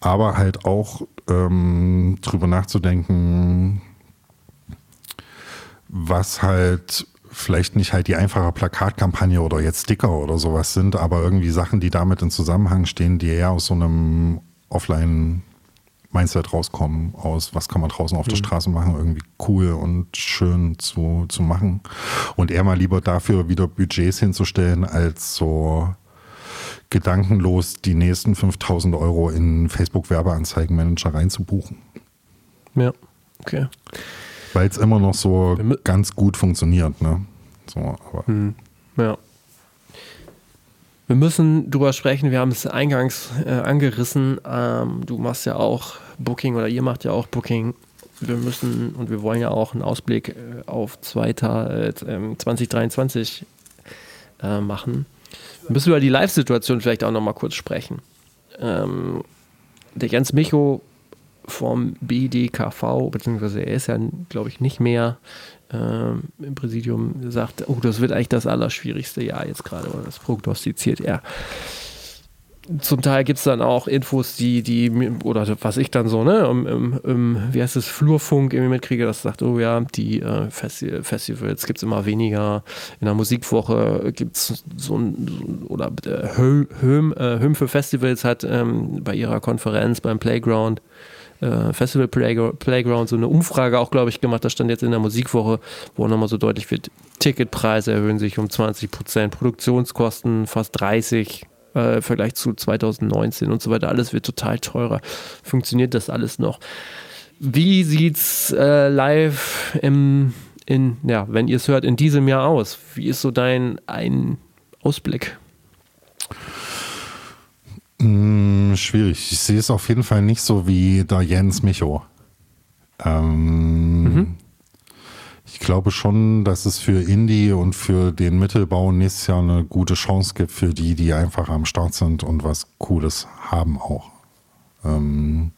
aber halt auch ähm, drüber nachzudenken, was halt vielleicht nicht halt die einfache Plakatkampagne oder jetzt Sticker oder sowas sind, aber irgendwie Sachen, die damit in Zusammenhang stehen, die eher aus so einem Offline Mindset rauskommen, aus was kann man draußen auf der mhm. Straße machen, irgendwie cool und schön zu, zu machen. Und eher mal lieber dafür wieder Budgets hinzustellen, als so gedankenlos die nächsten 5000 Euro in Facebook-Werbeanzeigenmanager reinzubuchen. Ja, okay. Weil es immer noch so ganz gut funktioniert, ne? So, aber. Hm. Ja. Wir müssen drüber sprechen, wir haben es eingangs äh, angerissen. Ähm, du machst ja auch Booking oder ihr macht ja auch Booking. Wir müssen und wir wollen ja auch einen Ausblick äh, auf zweiter, äh, 2023 äh, machen. Wir müssen über die Live-Situation vielleicht auch nochmal kurz sprechen. Ähm, der Jens Micho vom BDKV, beziehungsweise er ist ja, glaube ich, nicht mehr ähm, im Präsidium sagt, oh, das wird eigentlich das allerschwierigste Jahr jetzt gerade, oder das prognostiziert er. Zum Teil gibt es dann auch Infos, die, die, oder was ich dann so, ne, im, im, im wie heißt es, Flurfunk irgendwie mitkriege, das sagt, oh ja, die äh, Festi Festivals gibt es immer weniger. In der Musikwoche gibt es so ein, oder äh, Höhm, äh, Höhm für Festivals hat ähm, bei ihrer Konferenz beim Playground äh, Festival Playground so eine Umfrage auch, glaube ich, gemacht. Das stand jetzt in der Musikwoche, wo nochmal so deutlich wird, Ticketpreise erhöhen sich um 20 Prozent, Produktionskosten fast 30 äh, im Vergleich zu 2019 und so weiter. Alles wird total teurer. Funktioniert das alles noch? Wie sieht's äh, live im, in, ja, wenn ihr es hört, in diesem Jahr aus? Wie ist so dein ein Ausblick? Hm, schwierig. Ich sehe es auf jeden Fall nicht so wie der Jens Micho. Ähm, mhm. Ich glaube schon, dass es für Indie und für den Mittelbau nächstes Jahr eine gute Chance gibt für die, die einfach am Start sind und was Cooles haben auch. Ähm,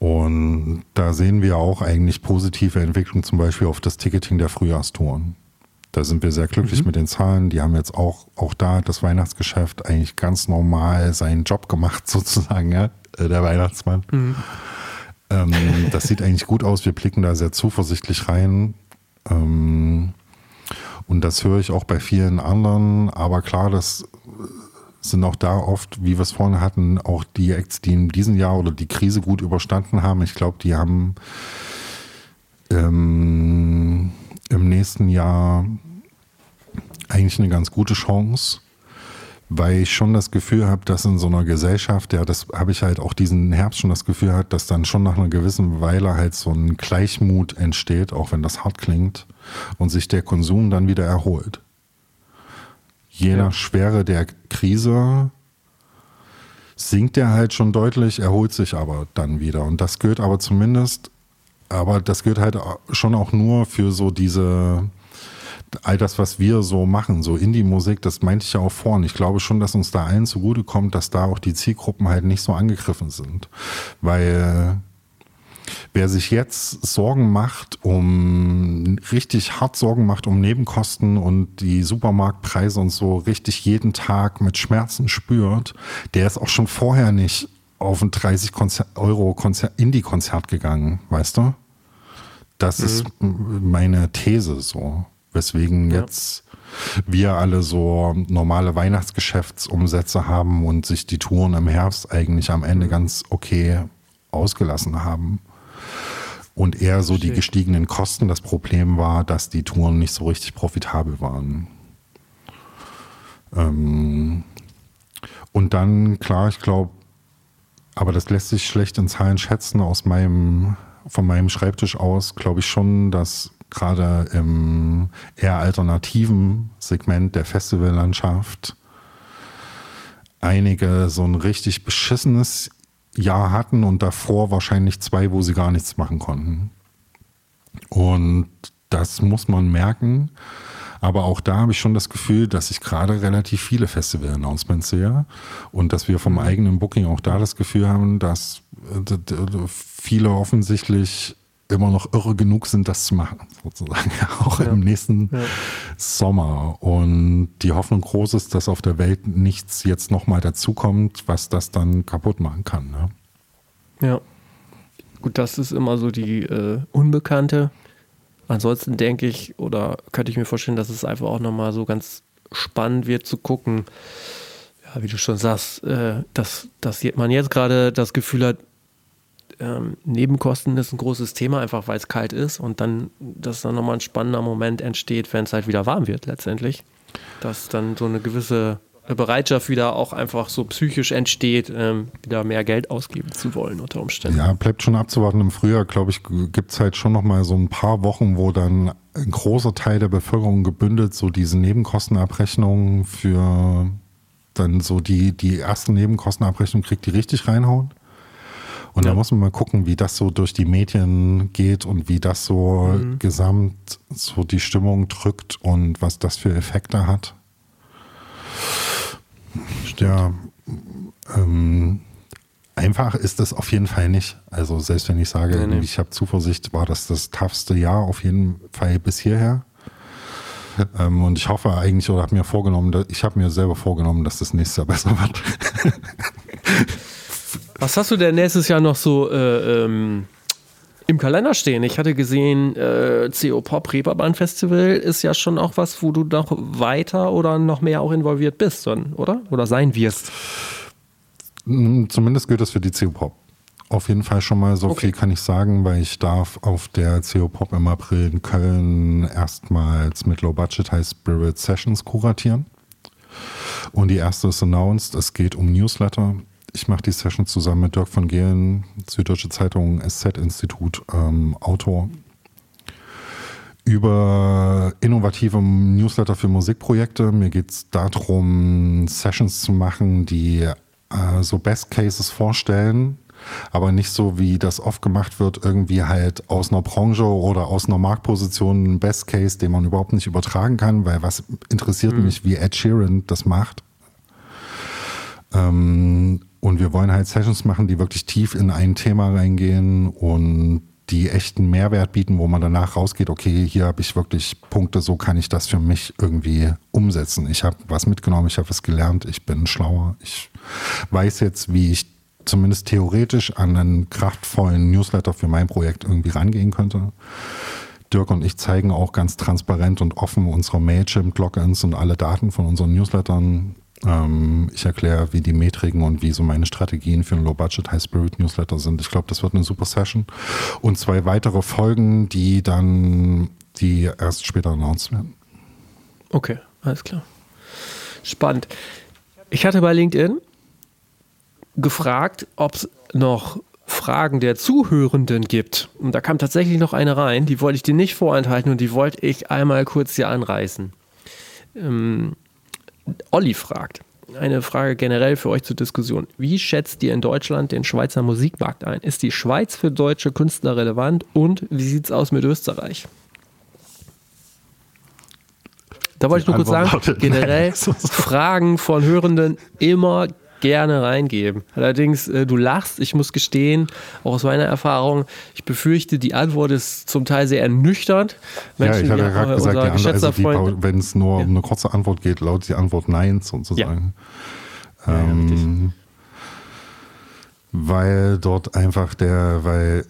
und da sehen wir auch eigentlich positive Entwicklung, zum Beispiel auf das Ticketing der Frühjahrstouren. Da sind wir sehr glücklich mhm. mit den Zahlen. Die haben jetzt auch, auch da das Weihnachtsgeschäft eigentlich ganz normal seinen Job gemacht, sozusagen, ja, äh, der Weihnachtsmann. Mhm. Ähm, das sieht eigentlich gut aus. Wir blicken da sehr zuversichtlich rein. Ähm, und das höre ich auch bei vielen anderen. Aber klar, das sind auch da oft, wie wir es vorhin hatten, auch die Acts, die in diesem Jahr oder die Krise gut überstanden haben. Ich glaube, die haben ähm, im nächsten Jahr eigentlich eine ganz gute Chance, weil ich schon das Gefühl habe, dass in so einer Gesellschaft, ja, das habe ich halt auch diesen Herbst schon das Gefühl hat, dass dann schon nach einer gewissen Weile halt so ein Gleichmut entsteht, auch wenn das hart klingt, und sich der Konsum dann wieder erholt. Je nach Schwere der Krise sinkt er halt schon deutlich, erholt sich aber dann wieder. Und das gehört aber zumindest aber das gehört halt schon auch nur für so diese, all das, was wir so machen, so Indie-Musik, das meinte ich ja auch vorhin. Ich glaube schon, dass uns da allen zugutekommt, dass da auch die Zielgruppen halt nicht so angegriffen sind. Weil wer sich jetzt Sorgen macht, um richtig hart Sorgen macht um Nebenkosten und die Supermarktpreise und so richtig jeden Tag mit Schmerzen spürt, der ist auch schon vorher nicht auf ein 30 Euro Indie-Konzert gegangen, weißt du? Das mhm. ist meine These so. Weswegen ja. jetzt wir alle so normale Weihnachtsgeschäftsumsätze haben und sich die Touren im Herbst eigentlich am Ende mhm. ganz okay ausgelassen haben. Und eher so die gestiegenen Kosten das Problem war, dass die Touren nicht so richtig profitabel waren. Ähm und dann, klar, ich glaube, aber das lässt sich schlecht in Zahlen schätzen. Aus meinem, von meinem Schreibtisch aus glaube ich schon, dass gerade im eher alternativen Segment der Festivallandschaft einige so ein richtig beschissenes Jahr hatten und davor wahrscheinlich zwei, wo sie gar nichts machen konnten. Und das muss man merken. Aber auch da habe ich schon das Gefühl, dass ich gerade relativ viele Festival-Announcements sehe und dass wir vom mhm. eigenen Booking auch da das Gefühl haben, dass äh, viele offensichtlich immer noch irre genug sind, das zu machen, sozusagen, auch ja. im nächsten ja. Sommer. Und die Hoffnung groß ist, dass auf der Welt nichts jetzt nochmal dazukommt, was das dann kaputt machen kann. Ne? Ja. Gut, das ist immer so die äh, Unbekannte. ansonsten denke ich, oder könnte ich mir vorstellen, dass es einfach auch nochmal so ganz spannend wird zu gucken, ja, wie du schon sagst, äh, dass, dass man jetzt gerade das Gefühl hat, ähm, Nebenkosten ist ein großes Thema, einfach weil es kalt ist und dann, dass dann nochmal ein spannender Moment entsteht, wenn es halt wieder warm wird letztendlich. Dass dann so eine gewisse Bereitschaft wieder auch einfach so psychisch entsteht, ähm, wieder mehr Geld ausgeben zu wollen unter Umständen. Ja, bleibt schon abzuwarten. Im Frühjahr, glaube ich, gibt es halt schon nochmal so ein paar Wochen, wo dann ein großer Teil der Bevölkerung gebündelt so diese Nebenkostenabrechnungen für dann so die, die ersten Nebenkostenabrechnungen kriegt, die richtig reinhauen. Und ja. da muss man mal gucken, wie das so durch die Medien geht und wie das so mhm. gesamt so die Stimmung drückt und was das für Effekte hat. Stimmt. Ja, ähm, einfach ist das auf jeden Fall nicht. Also selbst wenn ich sage, nee, nee. ich habe Zuversicht, war das das toughste Jahr auf jeden Fall bis hierher. Ähm, und ich hoffe eigentlich, oder habe mir vorgenommen, ich habe mir selber vorgenommen, dass das nächstes Jahr besser wird. Was hast du denn nächstes Jahr noch so äh, ähm, im Kalender stehen? Ich hatte gesehen, äh, CO Pop Reeperbahn Festival ist ja schon auch was, wo du noch weiter oder noch mehr auch involviert bist, oder? Oder sein wirst? Hm, zumindest gilt das für die CO Pop. Auf jeden Fall schon mal so okay. viel kann ich sagen, weil ich darf auf der CO Pop im April in Köln erstmals mit Low Budget High Spirit Sessions kuratieren. Und die erste ist announced, es geht um Newsletter. Ich mache die Session zusammen mit Dirk von Gehlen, Süddeutsche Zeitung, SZ-Institut, ähm, Autor, über innovative Newsletter für Musikprojekte. Mir geht es darum, Sessions zu machen, die äh, so Best Cases vorstellen, aber nicht so, wie das oft gemacht wird, irgendwie halt aus einer Branche oder aus einer Marktposition ein Best Case, den man überhaupt nicht übertragen kann, weil was interessiert mhm. mich, wie Ed Sheeran das macht. Ähm, und wir wollen halt Sessions machen, die wirklich tief in ein Thema reingehen und die echten Mehrwert bieten, wo man danach rausgeht, okay, hier habe ich wirklich Punkte, so kann ich das für mich irgendwie umsetzen. Ich habe was mitgenommen, ich habe was gelernt, ich bin schlauer, ich weiß jetzt, wie ich zumindest theoretisch an einen kraftvollen Newsletter für mein Projekt irgendwie rangehen könnte. Dirk und ich zeigen auch ganz transparent und offen unsere Mailchimp-Logins und alle Daten von unseren Newslettern. Ähm, ich erkläre, wie die Metriken und wie so meine Strategien für einen Low-Budget, High-Spirit-Newsletter sind. Ich glaube, das wird eine super Session. Und zwei weitere Folgen, die dann, die erst später announced werden. Okay, alles klar. Spannend. Ich hatte bei LinkedIn gefragt, ob es noch Fragen der Zuhörenden gibt. Und da kam tatsächlich noch eine rein, die wollte ich dir nicht vorenthalten und die wollte ich einmal kurz hier anreißen. Ähm, Olli fragt, eine Frage generell für euch zur Diskussion. Wie schätzt ihr in Deutschland den Schweizer Musikmarkt ein? Ist die Schweiz für deutsche Künstler relevant und wie sieht es aus mit Österreich? Da wollte ich nur kurz sagen, generell Fragen von Hörenden immer gerne reingeben. Allerdings, äh, du lachst, ich muss gestehen, auch aus meiner Erfahrung, ich befürchte, die Antwort ist zum Teil sehr ernüchternd. Menschen, ja, ich hatte ja gerade gesagt, also wenn es nur ja. um eine kurze Antwort geht, lautet die Antwort Nein sozusagen. Ja. Ähm, weil dort einfach der, weil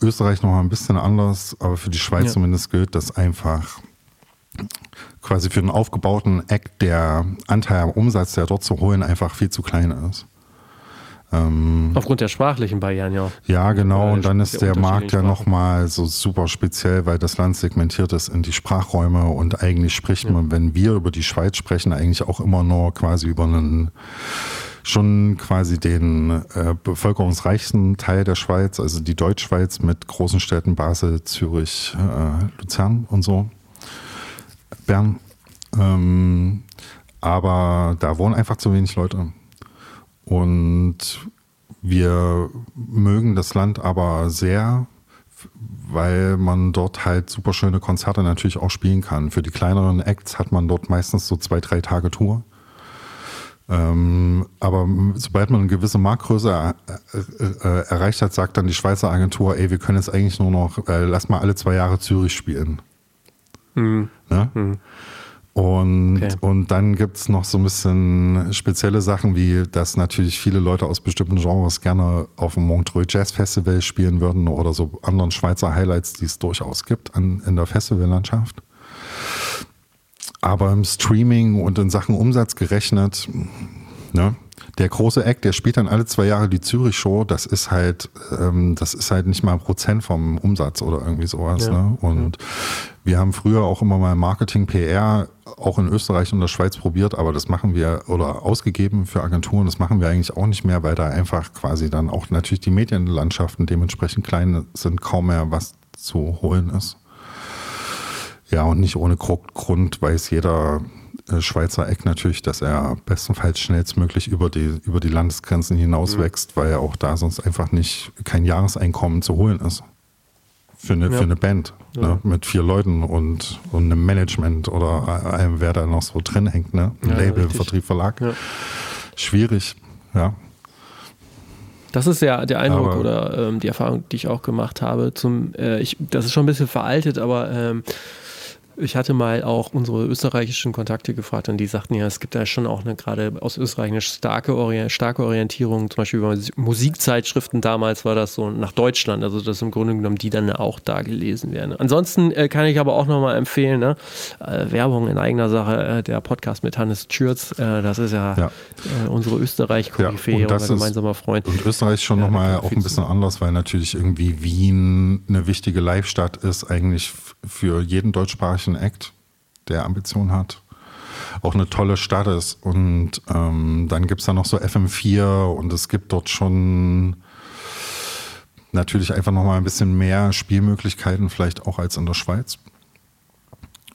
Österreich noch mal ein bisschen anders, aber für die Schweiz ja. zumindest gilt, dass einfach quasi für einen aufgebauten Act der Anteil am Umsatz, der dort zu holen, einfach viel zu klein ist. Ähm, Aufgrund der sprachlichen Barrieren, ja. Ja, genau. Und dann ist der Markt ja nochmal so super speziell, weil das Land segmentiert ist in die Sprachräume und eigentlich spricht ja. man, wenn wir über die Schweiz sprechen, eigentlich auch immer nur quasi über einen schon quasi den äh, bevölkerungsreichsten Teil der Schweiz, also die Deutschschweiz mit großen Städten Basel, Zürich, äh, Luzern und so. Bern. Ähm, aber da wohnen einfach zu wenig Leute. Und wir mögen das Land aber sehr, weil man dort halt super schöne Konzerte natürlich auch spielen kann. Für die kleineren Acts hat man dort meistens so zwei, drei Tage Tour. Ähm, aber sobald man eine gewisse Marktgröße er, äh, äh, erreicht hat, sagt dann die Schweizer Agentur, ey, wir können jetzt eigentlich nur noch, äh, lass mal alle zwei Jahre Zürich spielen. Mhm. Ne? Mhm. Und, Okay. und dann gibt es noch so ein bisschen spezielle Sachen, wie dass natürlich viele Leute aus bestimmten Genres gerne auf dem Montreux Jazz Festival spielen würden oder so anderen Schweizer Highlights, die es durchaus gibt an, in der Festivallandschaft. Aber im Streaming und in Sachen Umsatz gerechnet, ne? Der große Act, der spielt dann alle zwei Jahre die Zürich Show, das ist halt, ähm, das ist halt nicht mal ein Prozent vom Umsatz oder irgendwie sowas. Ja, Ne? Und wir haben früher auch immer mal Marketing, PR, auch in Österreich und der Schweiz probiert, aber das machen wir oder ausgegeben für Agenturen, das machen wir eigentlich auch nicht mehr, weil da einfach quasi dann auch natürlich die Medienlandschaften dementsprechend klein sind, kaum mehr was zu holen ist. Ja, und nicht ohne Gru- Grund weiß jeder Schweizer Eck natürlich, dass er bestenfalls schnellstmöglich über die, über die Landesgrenzen hinaus wächst, weil auch da sonst einfach nicht kein Jahreseinkommen zu holen ist. Für eine, Ja. für eine Band ne? mit vier Leuten und, und einem Management oder einem, wer da noch so drin hängt. Ne? Ein Ja, Label, richtig. Vertrieb, Verlag. Ja. Schwierig, ja. Das ist ja der Eindruck Aber- oder ähm, die Erfahrung, die ich auch gemacht habe. Zum, äh, ich, das ist schon ein bisschen veraltet, aber ähm, ich hatte mal auch unsere österreichischen Kontakte gefragt und die sagten ja, es gibt da schon auch eine gerade aus Österreich eine starke, Orient, starke Orientierung, zum Beispiel über Musikzeitschriften damals war das so nach Deutschland, also dass im Grunde genommen die dann auch da gelesen werden. Ansonsten äh, kann ich aber auch nochmal empfehlen, ne? äh, Werbung in eigener Sache, äh, der Podcast mit Hannes Schürz, äh, das ist ja, Ja. Äh, unsere Österreich-Koryphäe, Ja, und das unser gemeinsamer Freund. Und Österreich ist schon Ja, nochmal auch ein bisschen anders, weil natürlich irgendwie Wien eine wichtige Live-Stadt ist, eigentlich für jeden deutschsprachigen Act, der Ambition hat. Auch eine tolle Stadt ist. Und ähm, dann gibt es da noch so FM4 und es gibt dort schon natürlich einfach nochmal ein bisschen mehr Spielmöglichkeiten, vielleicht auch als in der Schweiz.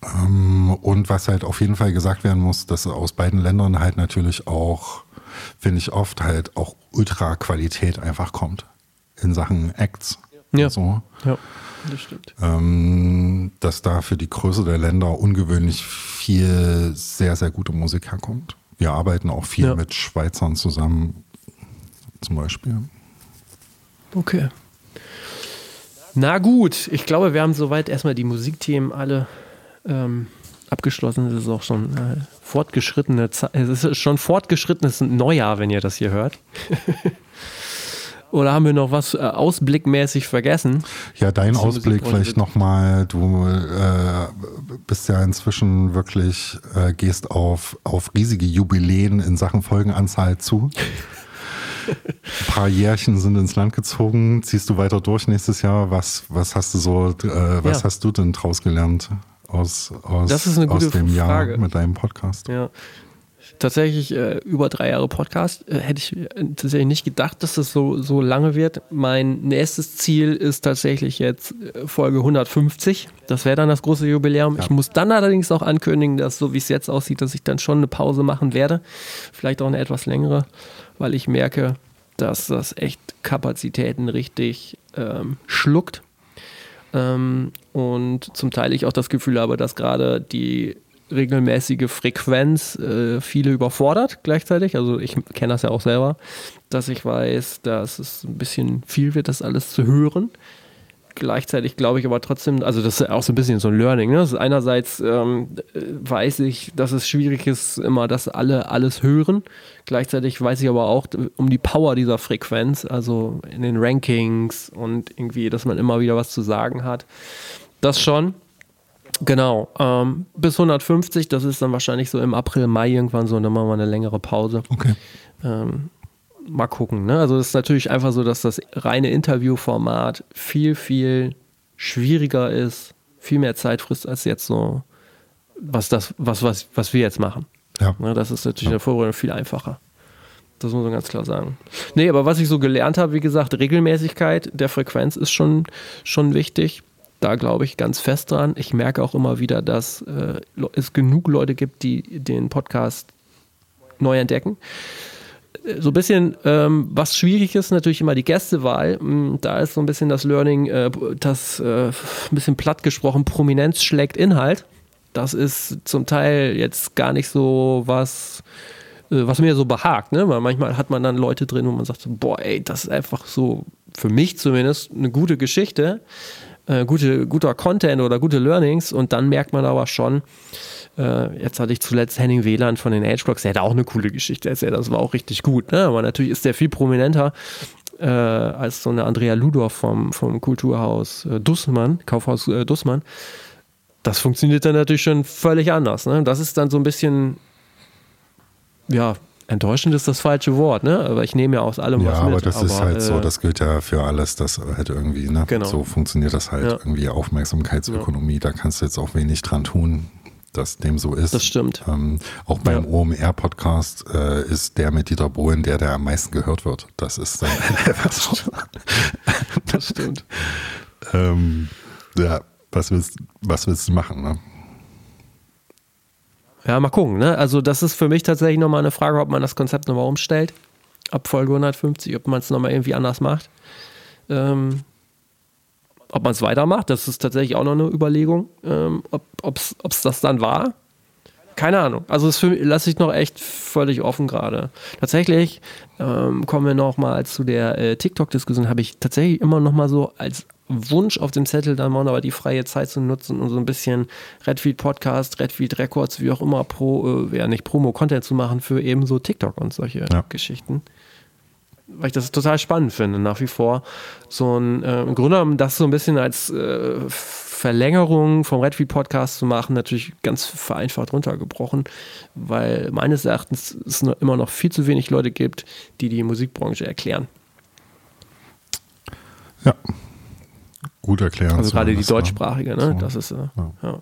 Ähm, und was halt auf jeden Fall gesagt werden muss, dass aus beiden Ländern halt natürlich auch, finde ich oft halt auch Ultra-Qualität einfach kommt in Sachen Acts. Ja. So. Ja, das stimmt. Ähm, dass da für die Größe der Länder ungewöhnlich viel sehr, sehr gute Musik herkommt. Wir arbeiten auch viel Ja. mit Schweizern zusammen, zum Beispiel. Okay. Na gut, ich glaube, wir haben soweit erstmal die Musikthemen alle ähm, abgeschlossen. Es ist auch schon äh, fortgeschrittene Zeit. Es ist schon fortgeschrittenes Neujahr, wenn ihr das hier hört. Oder haben wir noch was äh, ausblickmäßig vergessen? Ja, dein Die Ausblick vielleicht nochmal. Du äh, bist ja inzwischen wirklich, äh, gehst auf, auf riesige Jubiläen in Sachen Folgenanzahl zu. Ein paar Jährchen sind ins Land gezogen. Ziehst du weiter durch nächstes Jahr? Was, was hast du so, äh, was Ja. hast du denn draus gelernt aus, aus, aus dem Frage. Jahr mit deinem Podcast? Ja. Tatsächlich äh, über drei Jahre Podcast äh, hätte ich äh, tatsächlich nicht gedacht, dass das so, so lange wird. Mein nächstes Ziel ist tatsächlich jetzt äh, Folge 150. Das wäre dann das große Jubiläum. Ich muss dann allerdings auch ankündigen, dass so wie es jetzt aussieht, dass ich dann schon eine Pause machen werde. Vielleicht auch eine etwas längere, weil ich merke, dass das echt Kapazitäten richtig ähm, schluckt. Ähm, und zum Teil ich auch das Gefühl habe, dass gerade die regelmäßige Frequenz äh, viele überfordert gleichzeitig. Also ich kenne das ja auch selber, dass ich weiß, dass es ein bisschen viel wird, das alles zu hören. Gleichzeitig glaube ich aber trotzdem, also das ist auch so ein bisschen so ein Learning. Ne? Einerseits ähm, äh, weiß ich, dass es schwierig ist, immer, dass alle alles hören. Gleichzeitig weiß ich aber auch um die Power dieser Frequenz, also in den Rankings und irgendwie, dass man immer wieder was zu sagen hat. Das schon. Genau. Ähm, bis 150, das ist dann wahrscheinlich so im April, Mai irgendwann so, und dann machen wir eine längere Pause. Okay. Ähm, mal gucken. Ne? Also es ist natürlich einfach so, dass das reine Interviewformat viel, viel schwieriger ist, viel mehr Zeit frisst als jetzt so, was das, was, was, was wir jetzt machen. Ja. Ne? Das ist natürlich in der Vorbereitung viel einfacher. Das muss man ganz klar sagen. Nee, aber was ich so gelernt habe, wie gesagt, Regelmäßigkeit der Frequenz ist schon, schon wichtig. Da glaube ich ganz fest dran. Ich merke auch immer wieder, dass äh, es genug Leute gibt, die den Podcast neu entdecken so ein bisschen, ähm, was schwierig ist, natürlich immer die Gästewahl. Mm, Da ist so ein bisschen das Learning, äh, das äh, ein bisschen platt gesprochen, Prominenz schlägt Inhalt. Das ist zum Teil jetzt gar nicht so was, äh, was mir so behagt. Ne? Weil manchmal hat man dann Leute drin, wo man sagt, so, boah, ey, das ist einfach so, für mich zumindest, eine gute Geschichte. Äh, gute, guter Content oder gute Learnings und dann merkt man aber schon, äh, jetzt hatte ich zuletzt Henning Wieland von den Age Blocks, der hat auch eine coole Geschichte erzählt, das war auch richtig gut, ne? aber natürlich ist der viel prominenter äh, als so eine Andrea Ludorf vom, vom Kulturhaus äh, Dussmann, Kaufhaus äh, Dussmann. Das funktioniert dann natürlich schon völlig anders. Ne? Das ist dann so ein bisschen, ja, enttäuschend ist das falsche Wort, ne? Aber ich nehme ja aus allem ja, was mit. mit. aber das ist halt so, äh, das gilt ja für alles, das halt irgendwie, ne? Genau. So funktioniert das halt Ja. irgendwie Aufmerksamkeitsökonomie, da kannst du jetzt auch wenig dran tun, dass dem so ist. Das stimmt. Ähm, auch beim Ja. OMR-Podcast äh, ist der mit Dieter Bohlen der, der am meisten gehört wird. Das ist dann einfach so. Das stimmt. ähm, ja, was willst, was willst du machen, ne? Ja, mal gucken. Ne? Also das ist für mich tatsächlich nochmal eine Frage, ob man das Konzept nochmal umstellt. Ab Folge 150, ob man es nochmal irgendwie anders macht. Ähm, ob man es weitermacht, das ist tatsächlich auch noch eine Überlegung. Ähm, ob es das dann war, keine Ahnung. Also das lasse ich noch echt völlig offen gerade. Tatsächlich ähm, kommen wir noch mal zu der äh, TikTok-Diskussion. Habe ich tatsächlich immer noch mal so als Wunsch auf dem Zettel, dann mal aber die freie Zeit zu nutzen und so ein bisschen Redfeed Podcast, Redfeed Records, wie auch immer, pro, äh, ja nicht Promo-Content zu machen für eben so TikTok und solche Ja. Geschichten. Weil ich das total spannend finde, nach wie vor. So ein, äh, im Grunde genommen das so ein bisschen als äh, Verlängerung vom Redfeed Podcast zu machen, natürlich ganz vereinfacht runtergebrochen, weil meines Erachtens es noch, immer noch viel zu wenig Leute gibt, die die Musikbranche erklären. Ja. Gut erklären. Also gerade die ne? deutschsprachige, ne? So. Das ist, äh, Ja. ja.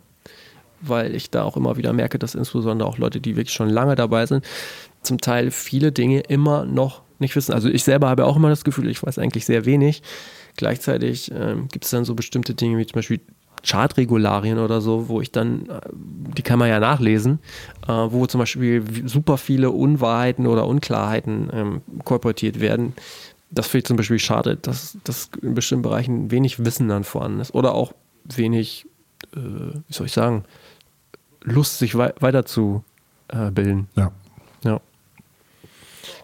Weil ich da auch immer wieder merke, dass insbesondere auch Leute, die wirklich schon lange dabei sind, zum Teil viele Dinge immer noch nicht wissen. Also ich selber habe auch immer das Gefühl, ich weiß eigentlich sehr wenig. Gleichzeitig ähm, gibt es dann so bestimmte Dinge wie zum Beispiel Chartregularien oder so, wo ich dann, äh, die kann man ja nachlesen, äh, wo zum Beispiel super viele Unwahrheiten oder Unklarheiten ähm, kolportiert werden. Das finde ich zum Beispiel schade, dass, dass in bestimmten Bereichen wenig Wissen dann vorhanden ist oder auch wenig, äh, wie soll ich sagen, Lust, sich wei weiterzubilden. Äh, bilden. Ja. Ja.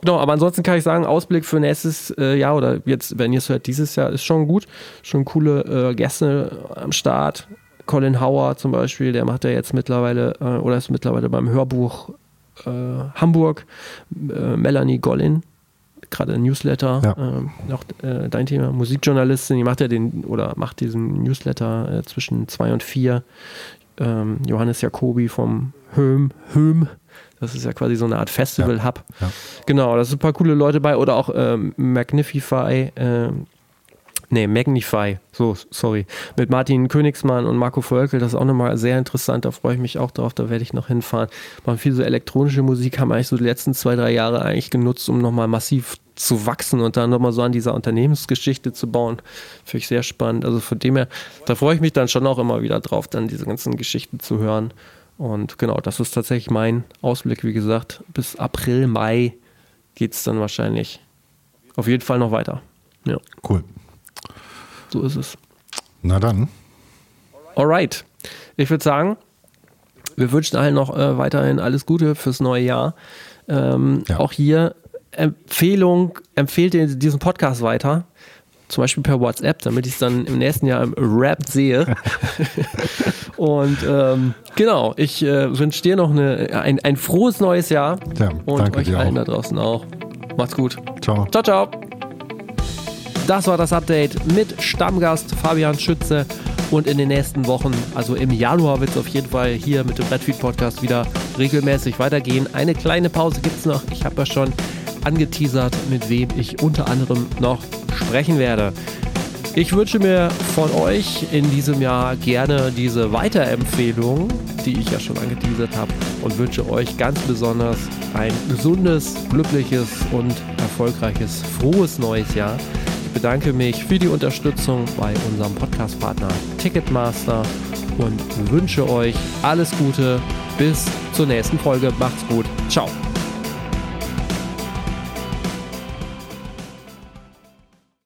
Genau, aber ansonsten kann ich sagen, Ausblick für nächstes äh, Jahr oder jetzt, wenn ihr es hört, dieses Jahr ist schon gut. Schon coole äh, Gäste am Start. Colin Hauer zum Beispiel, der macht ja jetzt mittlerweile äh, oder ist mittlerweile beim Hörbuch äh, Hamburg. Äh, Melanie Gollin, gerade ein Newsletter, Ja. ähm, auch äh, dein Thema, Musikjournalistin, die macht ja den oder macht diesen Newsletter äh, zwischen zwei und vier. Ähm, Johannes Jacobi vom Höhm, Höhm, das ist ja quasi so eine Art Festival-Hub. Ja. Genau, da sind ein paar coole Leute bei oder auch ähm, Magnify, ähm, nee, Magnify, so, sorry, mit Martin Königsmann und Marco Völkel, das ist auch nochmal sehr interessant, da freue ich mich auch drauf, da werde ich noch hinfahren. Machen viel so elektronische Musik, haben eigentlich so die letzten zwei, drei Jahre eigentlich genutzt, um nochmal massiv zu wachsen und dann nochmal so an dieser Unternehmensgeschichte zu bauen. Finde ich sehr spannend. Also von dem her, da freue ich mich dann schon auch immer wieder drauf, dann diese ganzen Geschichten zu hören. Und genau, das ist tatsächlich mein Ausblick, wie gesagt. Bis April, Mai geht es dann wahrscheinlich auf jeden Fall noch weiter. Ja, Cool. so ist es. Na dann. Alright. Ich würde sagen, wir wünschen allen noch äh, weiterhin alles Gute fürs neue Jahr. Ähm, Ja. Auch hier Empfehlung, empfehlt ihr diesen Podcast weiter. Zum Beispiel per WhatsApp, damit ich es dann im nächsten Jahr im Rap sehe. Und ähm, genau, ich äh, wünsche dir noch eine, ein, ein frohes neues Jahr. Ja, und danke euch dir allen auch. da draußen auch. Macht's gut. Ciao. Ciao, ciao. Das war das Update mit Stammgast Fabian Schütze. Und in den nächsten Wochen, also im Januar, wird es auf jeden Fall hier mit dem Redfeed Podcast wieder regelmäßig weitergehen. Eine kleine Pause gibt es noch. Ich habe ja schon angeteasert, mit wem ich unter anderem noch sprechen werde. Ich wünsche mir von euch in diesem Jahr gerne diese Weiterempfehlung, die ich ja schon angeteasert habe, und wünsche euch ganz besonders ein gesundes, glückliches und erfolgreiches, frohes neues Jahr. Ich bedanke mich für die Unterstützung bei unserem Podcast-Partner Ticketmaster und wünsche euch alles Gute. Bis zur nächsten Folge. Macht's gut. Ciao.